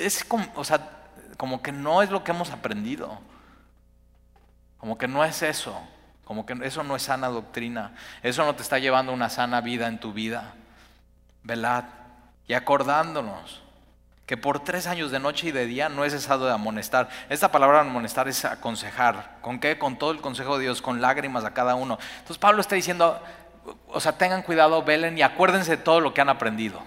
es, es como, o sea, como que no es lo que hemos aprendido, como que no es eso, como que eso no es sana doctrina, eso no te está llevando una sana vida en tu vida velad y acordándonos que por tres años de noche y de día no he cesado de amonestar. Esta palabra amonestar es aconsejar. ¿Con qué? Con todo el consejo de Dios, con lágrimas a cada uno. Entonces Pablo está diciendo, o sea, tengan cuidado, velen y acuérdense de todo lo que han aprendido.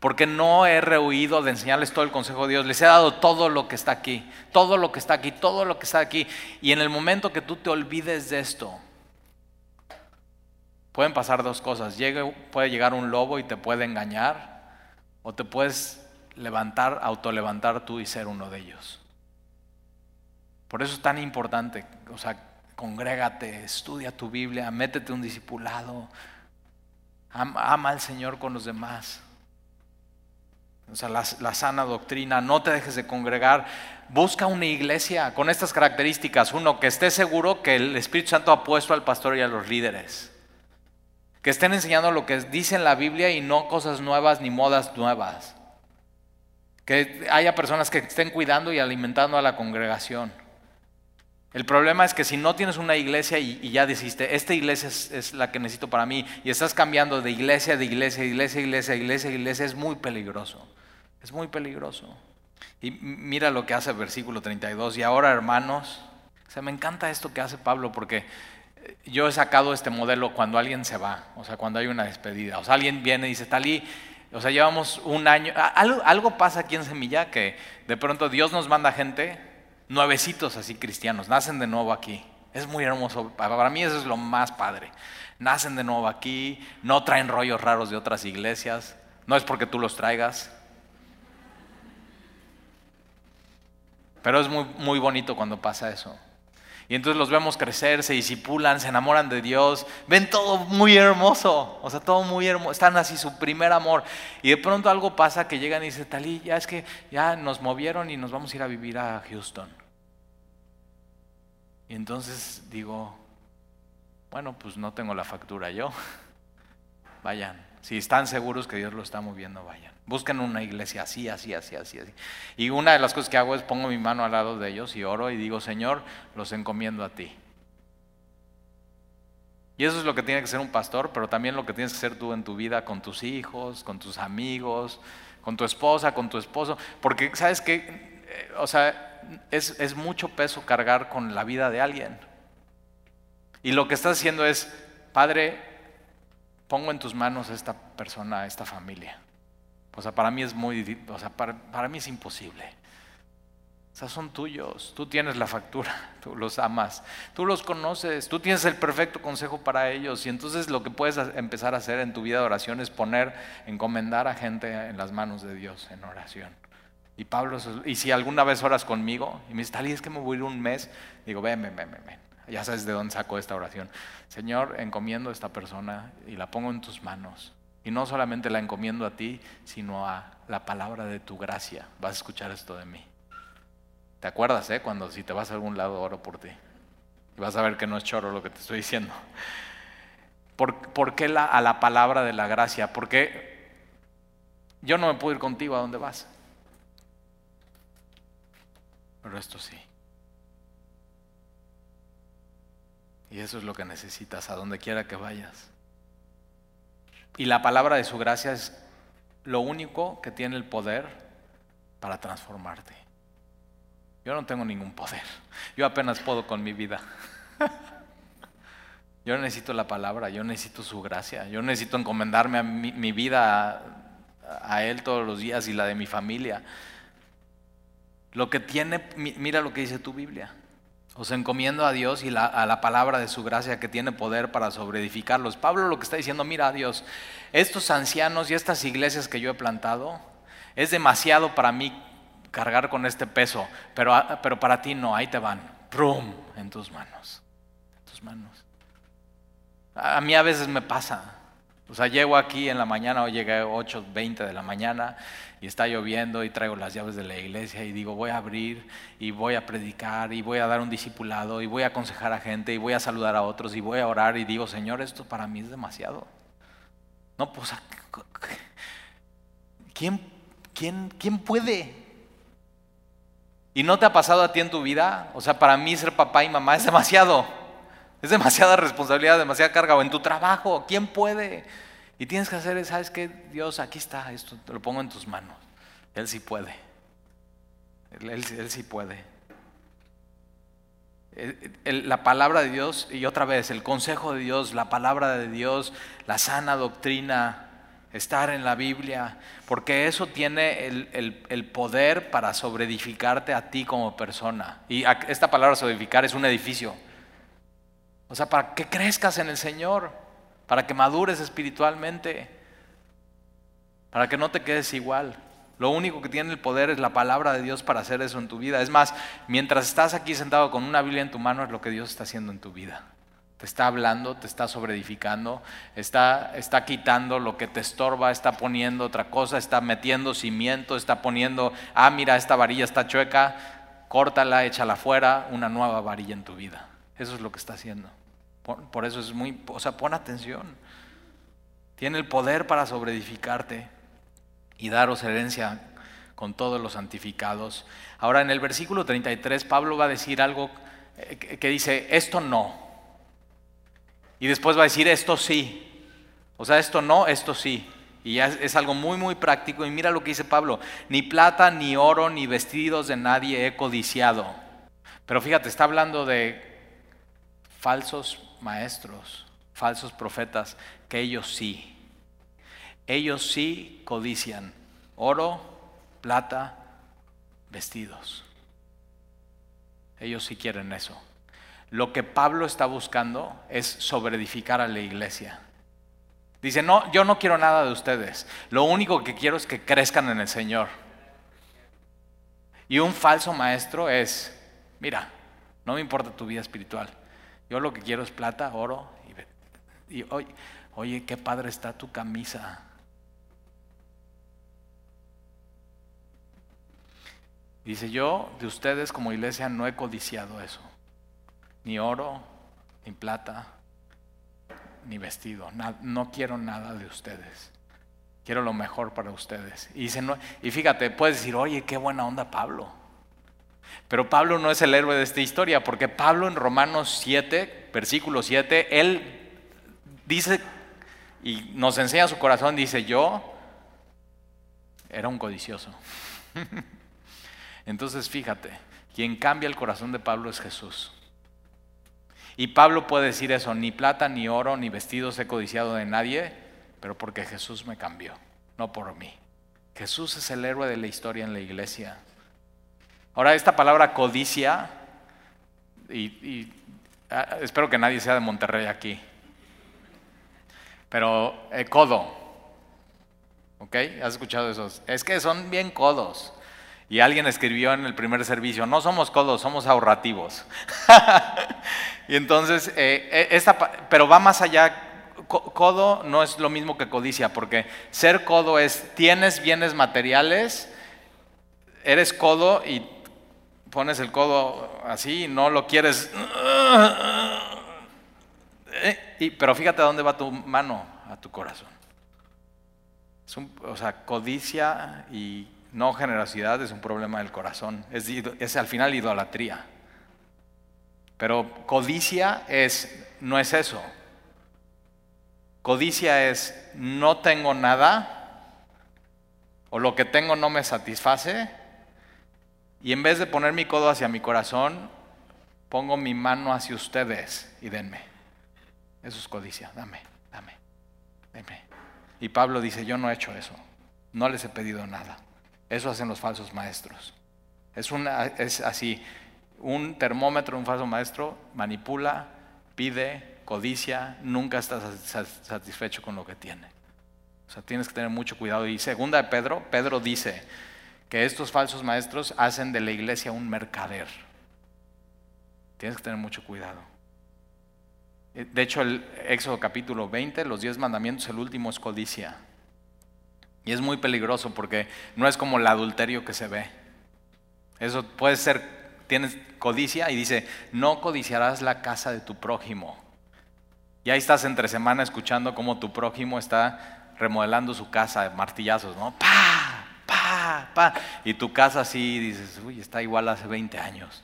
Porque no he rehuido de enseñarles todo el consejo de Dios. Les he dado todo lo que está aquí, todo lo que está aquí, todo lo que está aquí. Y en el momento que tú te olvides de esto, pueden pasar dos cosas. puede llegar un lobo y te puede engañar, o te puedes levantar, autolevantar tú y ser uno de ellos. Por eso es tan importante, o sea, congrégate, estudia tu Biblia, métete un discipulado, ama, al Señor con los demás. O sea, la, sana doctrina, no te dejes de congregar, busca una iglesia con estas características. Uno, que esté seguro que el Espíritu Santo ha puesto al pastor y a los líderes que estén enseñando lo que dice en la Biblia y no cosas nuevas ni modas nuevas. Que haya personas que estén cuidando y alimentando a la congregación. El problema es que si no tienes una iglesia y, ya dijiste, esta iglesia es, la que necesito para mí, y estás cambiando de iglesia, de iglesia, iglesia, iglesia, iglesia, iglesia, es muy peligroso. Es muy peligroso. Y mira lo que hace el versículo 32. Y ahora, hermanos, se me encanta esto que hace Pablo porque yo he sacado este modelo cuando alguien se va, o sea, cuando hay una despedida. O sea, alguien viene y dice, Talí, o sea, llevamos un año. Algo, pasa aquí en Semilla que de pronto Dios nos manda gente, nuevecitos así cristianos, nacen de nuevo aquí. Es muy hermoso, para mí eso es lo más padre. Nacen de nuevo aquí, no traen rollos raros de otras iglesias, no es porque tú los traigas. Pero es muy, muy bonito cuando pasa eso. Y entonces los vemos crecer, se disipulan, se enamoran de Dios, ven todo muy hermoso, o sea, todo muy hermoso, están así su primer amor. Y de pronto algo pasa que llegan y dicen, Talí, ya es que ya nos movieron y nos vamos a ir a vivir a Houston. Y entonces digo, bueno, pues no tengo la factura yo. (laughs) Vayan, si están seguros que Dios lo está moviendo, vayan. Busquen una iglesia así, así, así, así, así. Y una de las cosas que hago es pongo mi mano al lado de ellos y oro y digo, Señor, los encomiendo a ti. Y eso es lo que tiene que ser un pastor, pero también lo que tienes que ser tú en tu vida con tus hijos, con tus amigos, con tu esposa, con tu esposo. Porque, ¿sabes qué? Eh, o sea, es, es mucho peso cargar con la vida de alguien. Y lo que estás haciendo es, Padre, pongo en tus manos a esta persona, a esta familia. O sea, para mí es muy, o sea, para, para mí es imposible. O sea, son tuyos, tú tienes la factura, (laughs) tú los amas, tú los conoces, tú tienes el perfecto consejo para ellos y entonces lo que puedes empezar a hacer en tu vida de oración es poner, encomendar a gente en las manos de Dios en oración. Y Pablo, y si alguna vez oras conmigo y me dices, Tali, es que me voy a ir un mes, digo, ven, ven, ven, ven, ya sabes de dónde saco esta oración. Señor, encomiendo a esta persona y la pongo en tus manos. Y no solamente la encomiendo a ti, sino a la palabra de tu gracia. Vas a escuchar esto de mí. ¿Te acuerdas, eh? Cuando si te vas a algún lado, oro por ti. Y vas a ver que no es choro lo que te estoy diciendo. ¿Por, qué la, a la palabra de la gracia? Porque yo no me puedo ir contigo a donde vas. Pero esto sí. Y eso es lo que necesitas a donde quiera que vayas. Y la palabra de su gracia es lo único que tiene el poder para transformarte. Yo no tengo ningún poder. Yo apenas puedo con mi vida. (laughs) Yo necesito la palabra, yo necesito su gracia, yo necesito encomendarme a mi, vida a, a, Él todos los días y la de mi familia. Lo que tiene, mira lo que dice tu Biblia. Os encomiendo a Dios y a la palabra de su gracia que tiene poder para sobreedificarlos. Pablo lo que está diciendo, mira Dios, estos ancianos y estas iglesias que yo he plantado, es demasiado para mí cargar con este peso, pero, pero para ti no, ahí te van, ¡prum! en tus manos, en tus manos. A mí a veces me pasa, o sea, llego aquí en la mañana, o llegué 8, 20 de la mañana y está lloviendo y traigo las llaves de la iglesia y digo, voy a abrir y voy a predicar y voy a dar un discipulado y voy a aconsejar a gente y voy a saludar a otros y voy a orar y digo, Señor, esto para mí es demasiado. No, pues, ¿quién, quién, quién puede? ¿Y no te ha pasado a ti en tu vida? O sea, para mí ser papá y mamá es (laughs) demasiado. Es demasiada responsabilidad, demasiada carga. O en tu trabajo, ¿quién puede? Y tienes que hacer, ¿sabes qué? Dios, aquí está, esto te lo pongo en tus manos. Él sí puede. Él, sí puede. la palabra de Dios, y otra vez, el consejo de Dios, la palabra de Dios, la sana doctrina, estar en la Biblia, porque eso tiene el, el poder para sobreedificarte a ti como persona. Y esta palabra sobreedificar es un edificio. O sea, para que crezcas en el Señor para que madures espiritualmente, para que no te quedes igual. Lo único que tiene el poder es la palabra de Dios para hacer eso en tu vida. Es más, mientras estás aquí sentado con una Biblia en tu mano es lo que Dios está haciendo en tu vida. Te está hablando, te está sobreedificando, está, está quitando lo que te estorba, está poniendo otra cosa, está metiendo cimiento, está poniendo, ah, mira, esta varilla está chueca, córtala, échala fuera, una nueva varilla en tu vida. Eso es lo que está haciendo. Por, eso es muy, o sea, pon atención. Tiene el poder para sobreedificarte y daros herencia con todos los santificados. Ahora en el versículo 33 Pablo va a decir algo eh, que dice, esto no. Y después va a decir, esto sí. O sea, esto no, esto sí. Y ya es, algo muy, muy práctico. Y mira lo que dice Pablo, ni plata, ni oro, ni vestidos de nadie he codiciado. Pero fíjate, está hablando de falsos maestros, falsos profetas, que ellos sí, ellos sí codician oro, plata, vestidos. Ellos sí quieren eso. Lo que Pablo está buscando es sobreedificar a la iglesia. Dice, no, yo no quiero nada de ustedes. Lo único que quiero es que crezcan en el Señor. Y un falso maestro es, mira, no me importa tu vida espiritual. Yo lo que quiero es plata, oro y, y oye, qué padre está tu camisa. Dice, yo de ustedes como iglesia no he codiciado eso. Ni oro, ni plata, ni vestido. no quiero nada de ustedes. Quiero lo mejor para ustedes. Y, dice, no, y fíjate, puedes decir, oye, qué buena onda Pablo. Pero Pablo no es el héroe de esta historia, porque Pablo en Romanos 7, versículo 7, él dice y nos enseña su corazón, dice, yo era un codicioso. (laughs) Entonces fíjate, quien cambia el corazón de Pablo es Jesús. Y Pablo puede decir eso, ni plata, ni oro, ni vestidos he codiciado de nadie, pero porque Jesús me cambió, no por mí. Jesús es el héroe de la historia en la iglesia. Ahora, esta palabra codicia, y, ah, espero que nadie sea de Monterrey aquí, pero eh, codo, ¿ok? ¿Has escuchado esos? Es que son bien codos. Y alguien escribió en el primer servicio, no somos codos, somos ahorrativos. (laughs) y entonces, eh, eh, esta, pero va más allá. Codo no es lo mismo que codicia, porque ser codo es, tienes bienes materiales, eres codo y pones el codo así y no lo quieres. Eh, pero fíjate a dónde va tu mano, a tu corazón. o sea, codicia y no generosidad es un problema del corazón, es, al final idolatría. Pero codicia es, no es eso. Codicia es, no tengo nada, o lo que tengo no me satisface, y en vez de poner mi codo hacia mi corazón, pongo mi mano hacia ustedes y denme. Eso es codicia, dame, dame, denme. Y Pablo dice, yo no he hecho eso, no les he pedido nada. Eso hacen los falsos maestros. Es, es así, un termómetro, un falso maestro manipula, pide, codicia, nunca está satisfecho con lo que tiene. O sea, tienes que tener mucho cuidado. Y segunda de Pedro, Pedro dice que estos falsos maestros hacen de la iglesia un mercader. Tienes que tener mucho cuidado. De hecho, el Éxodo capítulo 20, los diez mandamientos, el último es codicia. Y es muy peligroso porque no es como el adulterio que se ve. Eso puede ser, tienes codicia y dice, no codiciarás la casa de tu prójimo. Y ahí estás entre semana escuchando cómo tu prójimo está remodelando su casa de martillazos, ¿no? ¡Pa! Y tu casa así dices, uy, está igual hace 20 años.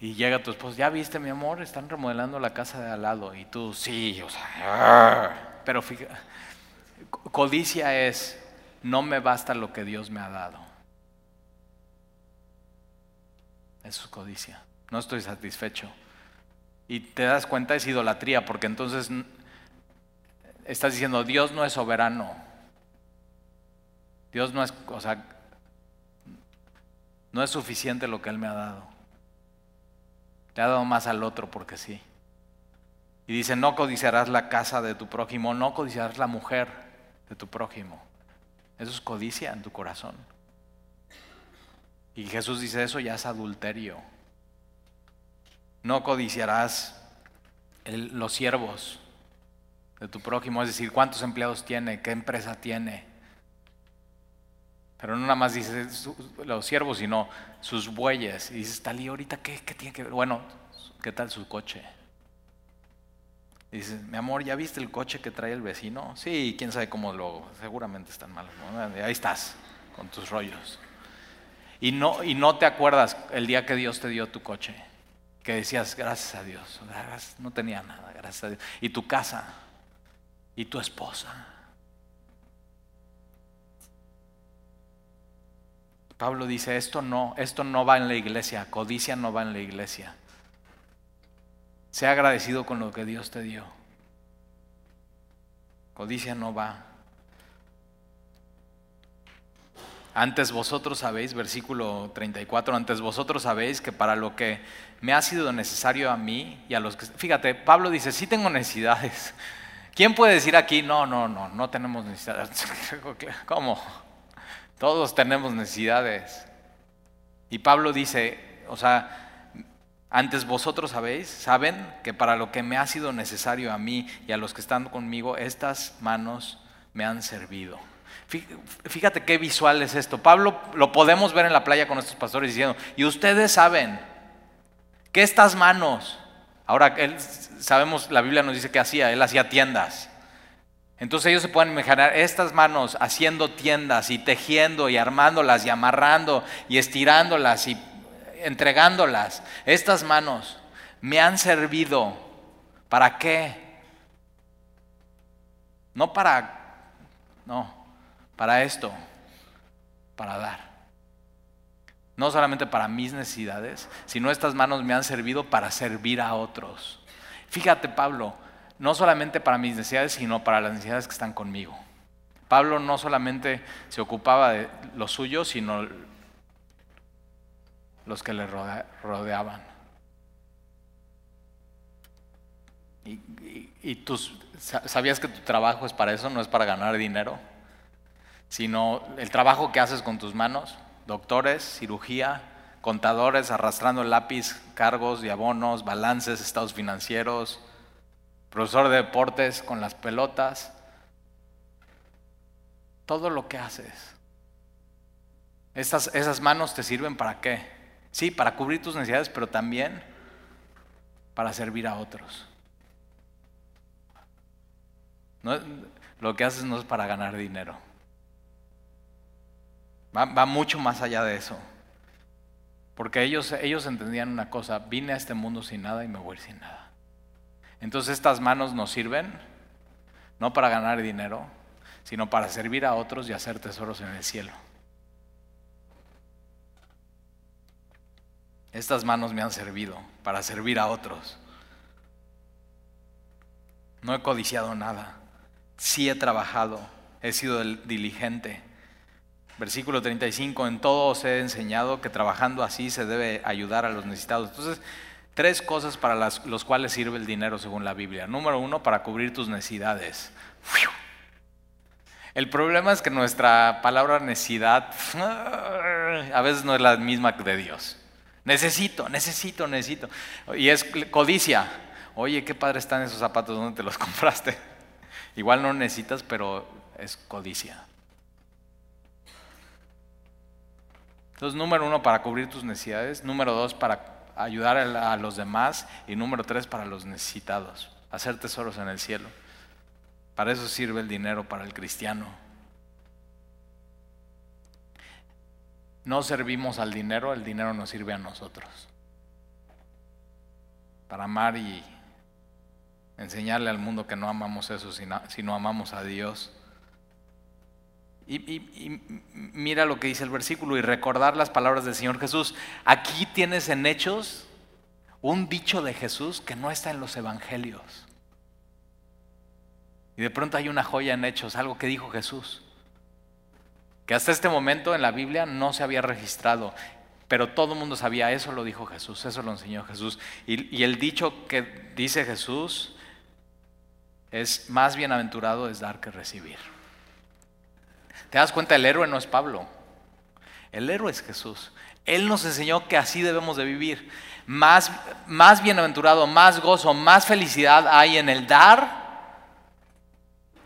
Y llega tu esposo, ya viste mi amor, están remodelando la casa de al lado. Y tú, sí, o sea, pero fíjate, Codicia es, no me basta lo que Dios me ha dado. Es codicia. No estoy satisfecho. Y te das cuenta, es idolatría, porque entonces estás diciendo, Dios no es soberano. Dios no es, o sea, no es suficiente lo que Él me ha dado. Le ha dado más al otro porque sí. Y dice, no codiciarás la casa de tu prójimo, no codiciarás la mujer de tu prójimo. Eso es codicia en tu corazón. Y Jesús dice, eso ya es adulterio. No codiciarás los siervos de tu prójimo, es decir, cuántos empleados tiene, qué empresa tiene. Pero no nada más dice los siervos, sino sus bueyes. Y dices, Talí, ahorita qué, qué tiene que ver. Bueno, ¿qué tal su coche? Dices, mi amor, ¿ya viste el coche que trae el vecino? Sí, quién sabe cómo lo, seguramente están malos. Ahí estás, con tus rollos. Y no, y no te acuerdas el día que Dios te dio tu coche, que decías, gracias a Dios, no tenía nada, gracias a Dios. Y tu casa, y tu esposa. Pablo dice, esto no, esto no va en la iglesia, codicia no va en la iglesia. Sea agradecido con lo que Dios te dio. Codicia no va. Antes vosotros sabéis, versículo 34, antes vosotros sabéis que para lo que me ha sido necesario a mí y a los que... Fíjate, Pablo dice, sí tengo necesidades. ¿Quién puede decir aquí, no, no, no, no tenemos necesidades? (laughs) ¿Cómo? Todos tenemos necesidades. Y Pablo dice, o sea, antes vosotros sabéis, saben que para lo que me ha sido necesario a mí y a los que están conmigo, estas manos me han servido. Fíjate qué visual es esto. Pablo lo podemos ver en la playa con estos pastores diciendo, y ustedes saben que estas manos, ahora él, sabemos, la Biblia nos dice que hacía, él hacía tiendas. Entonces ellos se pueden imaginar estas manos haciendo tiendas y tejiendo y armándolas y amarrando y estirándolas y entregándolas. Estas manos me han servido. ¿Para qué? No para, no, para esto, para dar. No solamente para mis necesidades, sino estas manos me han servido para servir a otros. Fíjate, Pablo, no solamente para mis necesidades, sino para las necesidades que están conmigo. Pablo no solamente se ocupaba de lo suyo, sino los que le rodeaban. Y, tú sabías que tu trabajo es para eso, no es para ganar dinero, sino el trabajo que haces con tus manos, doctores, cirugía, contadores arrastrando lápiz, cargos y abonos, balances, estados financieros, profesor de deportes con las pelotas, todo lo que haces. esas manos te sirven para qué? Sí, para cubrir tus necesidades, pero también para servir a otros. lo que haces no es para ganar dinero. Va, mucho más allá de eso. Porque ellos, ellos entendían una cosa, vine a este mundo sin nada y me voy sin nada. Entonces estas manos nos sirven no para ganar dinero, sino para servir a otros y hacer tesoros en el cielo. Estas manos me han servido para servir a otros. No he codiciado nada. Sí he trabajado. He sido diligente. Versículo 35, en todo os he enseñado que trabajando así se debe ayudar a los necesitados. Entonces, tres cosas para las los cuales sirve el dinero según la Biblia. Número uno, para cubrir tus necesidades. El problema es que nuestra palabra necesidad a veces no es la misma de Dios. Necesito, necesito, necesito. Y es codicia. Oye, qué padre están esos zapatos, ¿dónde te los (laughs) compraste? Igual no necesitas, pero es codicia. Entonces, número uno, para cubrir tus necesidades. Número dos, para ayudar a los demás. Y número tres, para los necesitados. Hacer tesoros en el cielo. Para eso sirve el dinero para el cristiano. no servimos al dinero, el dinero nos sirve a nosotros. Para amar y enseñarle al mundo que no amamos eso, sino, amamos a Dios. Y, mira lo que dice el versículo y recordar las palabras del Señor Jesús. Aquí tienes en Hechos un dicho de Jesús que no está en los evangelios. Y de pronto hay una joya en Hechos, algo que dijo Jesús que hasta este momento en la Biblia no se había registrado, pero todo el mundo sabía, eso lo dijo Jesús, eso lo enseñó Jesús. Y, el dicho que dice Jesús es, más bienaventurado es dar que recibir. ¿Te das cuenta? El héroe no es Pablo, el héroe es Jesús. Él nos enseñó que así debemos de vivir. Más, más bienaventurado, más gozo, más felicidad hay en el dar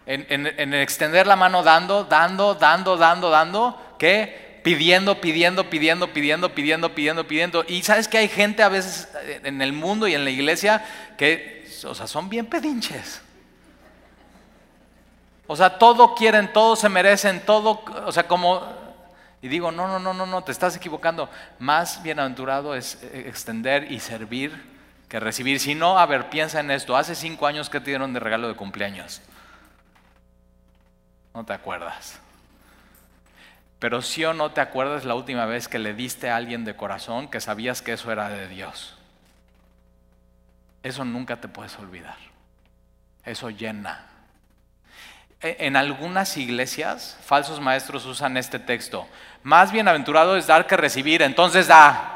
en, extender la mano dando, dando, dando, dando, dando, que pidiendo, pidiendo, pidiendo, pidiendo, pidiendo, pidiendo, pidiendo. Y sabes que hay gente a veces en el mundo y en la iglesia que, o sea, son bien pedinches. O sea, todo quieren, todo se merecen, todo, o sea, como... Y digo, no, no, no, no, no, te estás equivocando. Más bienaventurado es extender y servir que recibir. Si no, a ver, piensa en esto. Hace cinco años que te dieron de regalo de cumpleaños. No te acuerdas. Pero sí o no te acuerdas la última vez que le diste a alguien de corazón que sabías que eso era de Dios. Eso nunca te puedes olvidar. Eso llena. E, en algunas iglesias, falsos maestros usan este texto. Más bienaventurado es dar que recibir, entonces da.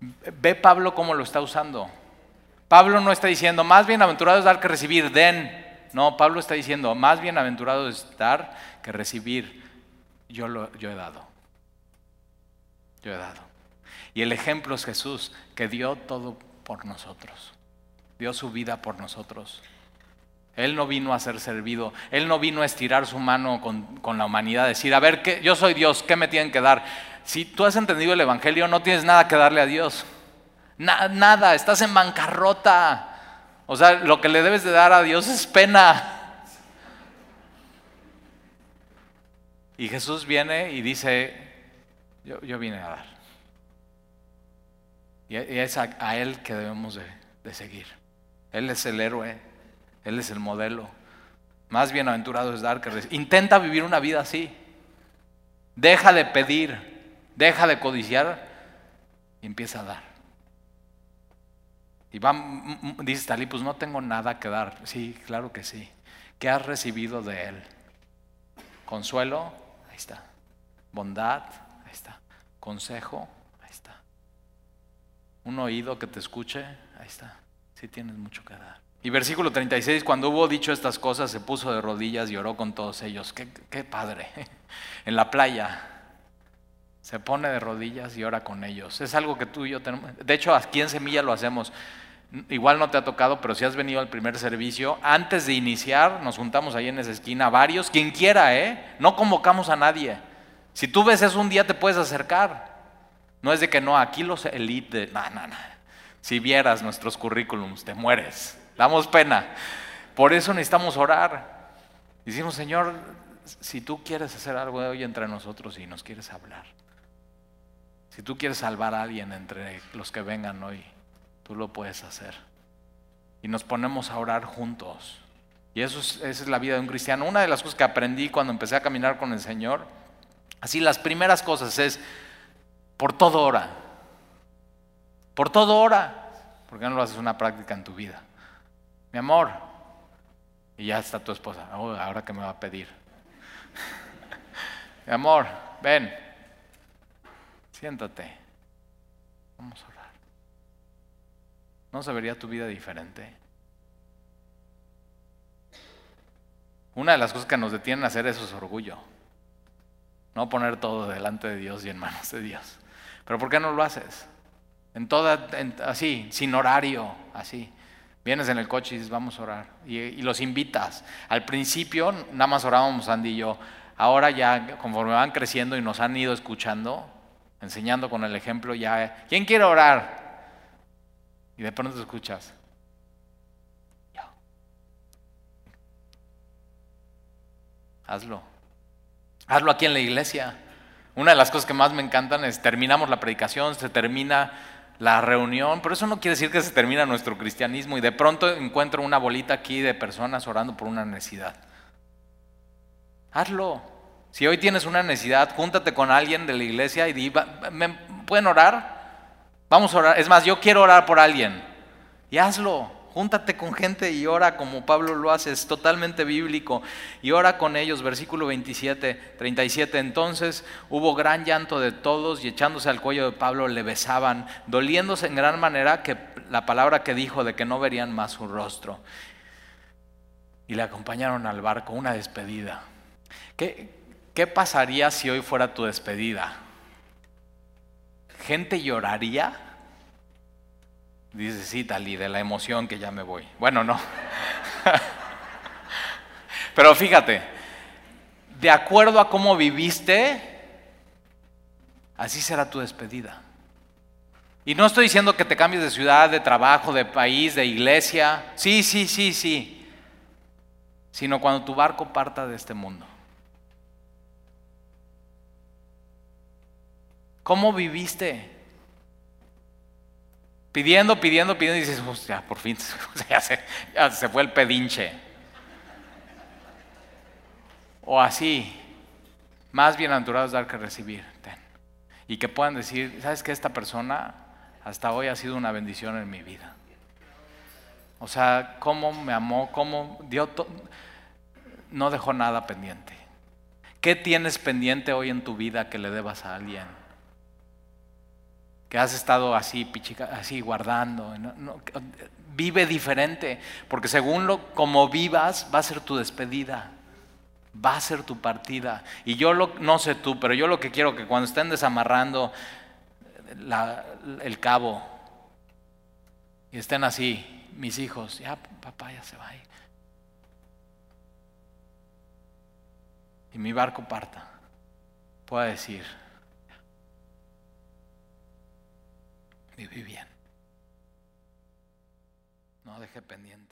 Ve Pablo cómo lo está usando. Pablo no está diciendo, más bienaventurado es dar que recibir, den. No, Pablo está diciendo, más bienaventurado es dar que recibir. Yo, lo, yo he dado. Yo he dado. Y el ejemplo es Jesús, que dio todo por nosotros. Dio su vida por nosotros. Él no vino a ser servido. Él no vino a estirar su mano con, la humanidad, decir, a ver, ¿qué, yo soy Dios, ¿qué me tienen que dar? Si tú has entendido el Evangelio, no tienes nada que darle a Dios. nada, estás en bancarrota. O sea, lo que le debes de dar a Dios es pena. Y Jesús viene y dice, yo, vine a dar. Y es a, Él que debemos de, de seguir. Él es el héroe, Él es el modelo. Más bienaventurado es dar que recibir. Intenta vivir una vida así. Deja de pedir, deja de codiciar y empieza a dar. Y va, dice Talí, pues no tengo nada que dar. Sí, claro que sí. ¿Qué has recibido de Él? Consuelo, ahí está. Bondad, ahí está. Consejo, ahí está. Un oído que te escuche, ahí está. Sí tienes mucho que dar. Y versículo 36, cuando hubo dicho estas cosas, se puso de rodillas y oró con todos ellos. Qué, padre. (laughs) En la playa, se pone de rodillas y ora con ellos. Es algo que tú y yo tenemos. De hecho, aquí en Semilla lo hacemos. Igual no te ha tocado, pero si has venido al primer servicio, antes de iniciar, nos juntamos ahí en esa esquina, varios, quien quiera, ¿eh? No convocamos a nadie. Si tú ves eso un día, te puedes acercar. No es de que no, aquí los elite, no, no, no. Si vieras nuestros currículums, te mueres. Damos pena. Por eso necesitamos orar. Decimos, Señor, si tú quieres hacer algo de hoy entre nosotros y nos quieres hablar, si tú quieres salvar a alguien entre los que vengan hoy, tú lo puedes hacer. Y nos ponemos a orar juntos. Y eso es, esa es la vida de un cristiano. Una de las cosas que aprendí cuando empecé a caminar con el Señor, así las primeras cosas es, por todo hora. Por todo hora. ¿Por qué no lo haces una práctica en tu vida? Mi amor. Y ya está tu esposa. Ahora que me va a pedir. (laughs) Mi amor, ven. Siéntate. Vamos a orar. ¿No se vería tu vida diferente? Una de las cosas que nos detienen a hacer eso es orgullo. No poner todo delante de Dios y en manos de Dios. Pero ¿por qué no lo haces? En toda, así, sin horario, así. Vienes en el coche y dices, vamos a orar. Y, los invitas. Al principio nada más orábamos Andy y yo. Ahora ya, conforme van creciendo y nos han ido escuchando, enseñando con el ejemplo ya, ¿quién quiere orar? Y de pronto escuchas, yo. Hazlo. Hazlo aquí en la iglesia. Una de las cosas que más me encantan es terminamos la predicación, se termina la reunión, pero eso no quiere decir que se termina nuestro cristianismo y de pronto encuentro una bolita aquí de personas orando por una necesidad. Hazlo. Si hoy tienes una necesidad, júntate con alguien de la iglesia y di, ¿me pueden orar? Vamos a orar. Es más, yo quiero orar por alguien. Y hazlo. Júntate con gente y ora como Pablo lo hace, es totalmente bíblico. Y ora con ellos, versículo 27, 37. Entonces hubo gran llanto de todos y echándose al cuello de Pablo le besaban, doliéndose en gran manera que la palabra que dijo de que no verían más su rostro. Y le acompañaron al barco, una despedida. ¿Qué, ¿Qué pasaría si hoy fuera tu despedida? ¿Gente lloraría? Dice, sí, Tali, de la emoción que ya me voy. Bueno, no. (laughs) Pero fíjate, de acuerdo a cómo viviste, así será tu despedida. Y no estoy diciendo que te cambies de ciudad, de trabajo, de país, de iglesia. Sí, sí, sí, sí. Sino cuando tu barco parta de este mundo. ¿Cómo viviste? Pidiendo, pidiendo, pidiendo y dices, pues ya por fin, (laughs) se, fue el pedinche. O así, más bienaventurados dar que recibir. Y que puedan decir, ¿sabes que Esta persona hasta hoy ha sido una bendición en mi vida. O sea, cómo me amó, cómo dio, no dejó nada pendiente. ¿Qué tienes pendiente hoy en tu vida que le debas a alguien? Que has estado así, así guardando. Vive diferente, porque según lo como vivas va a ser tu despedida, va a ser tu partida. Y yo lo, no sé tú, pero yo lo que quiero que cuando estén desamarrando el cabo y estén así, mis hijos, ya papá ya se va ahí. Y mi barco parta, pueda decir, viví bien. No deje pendientes.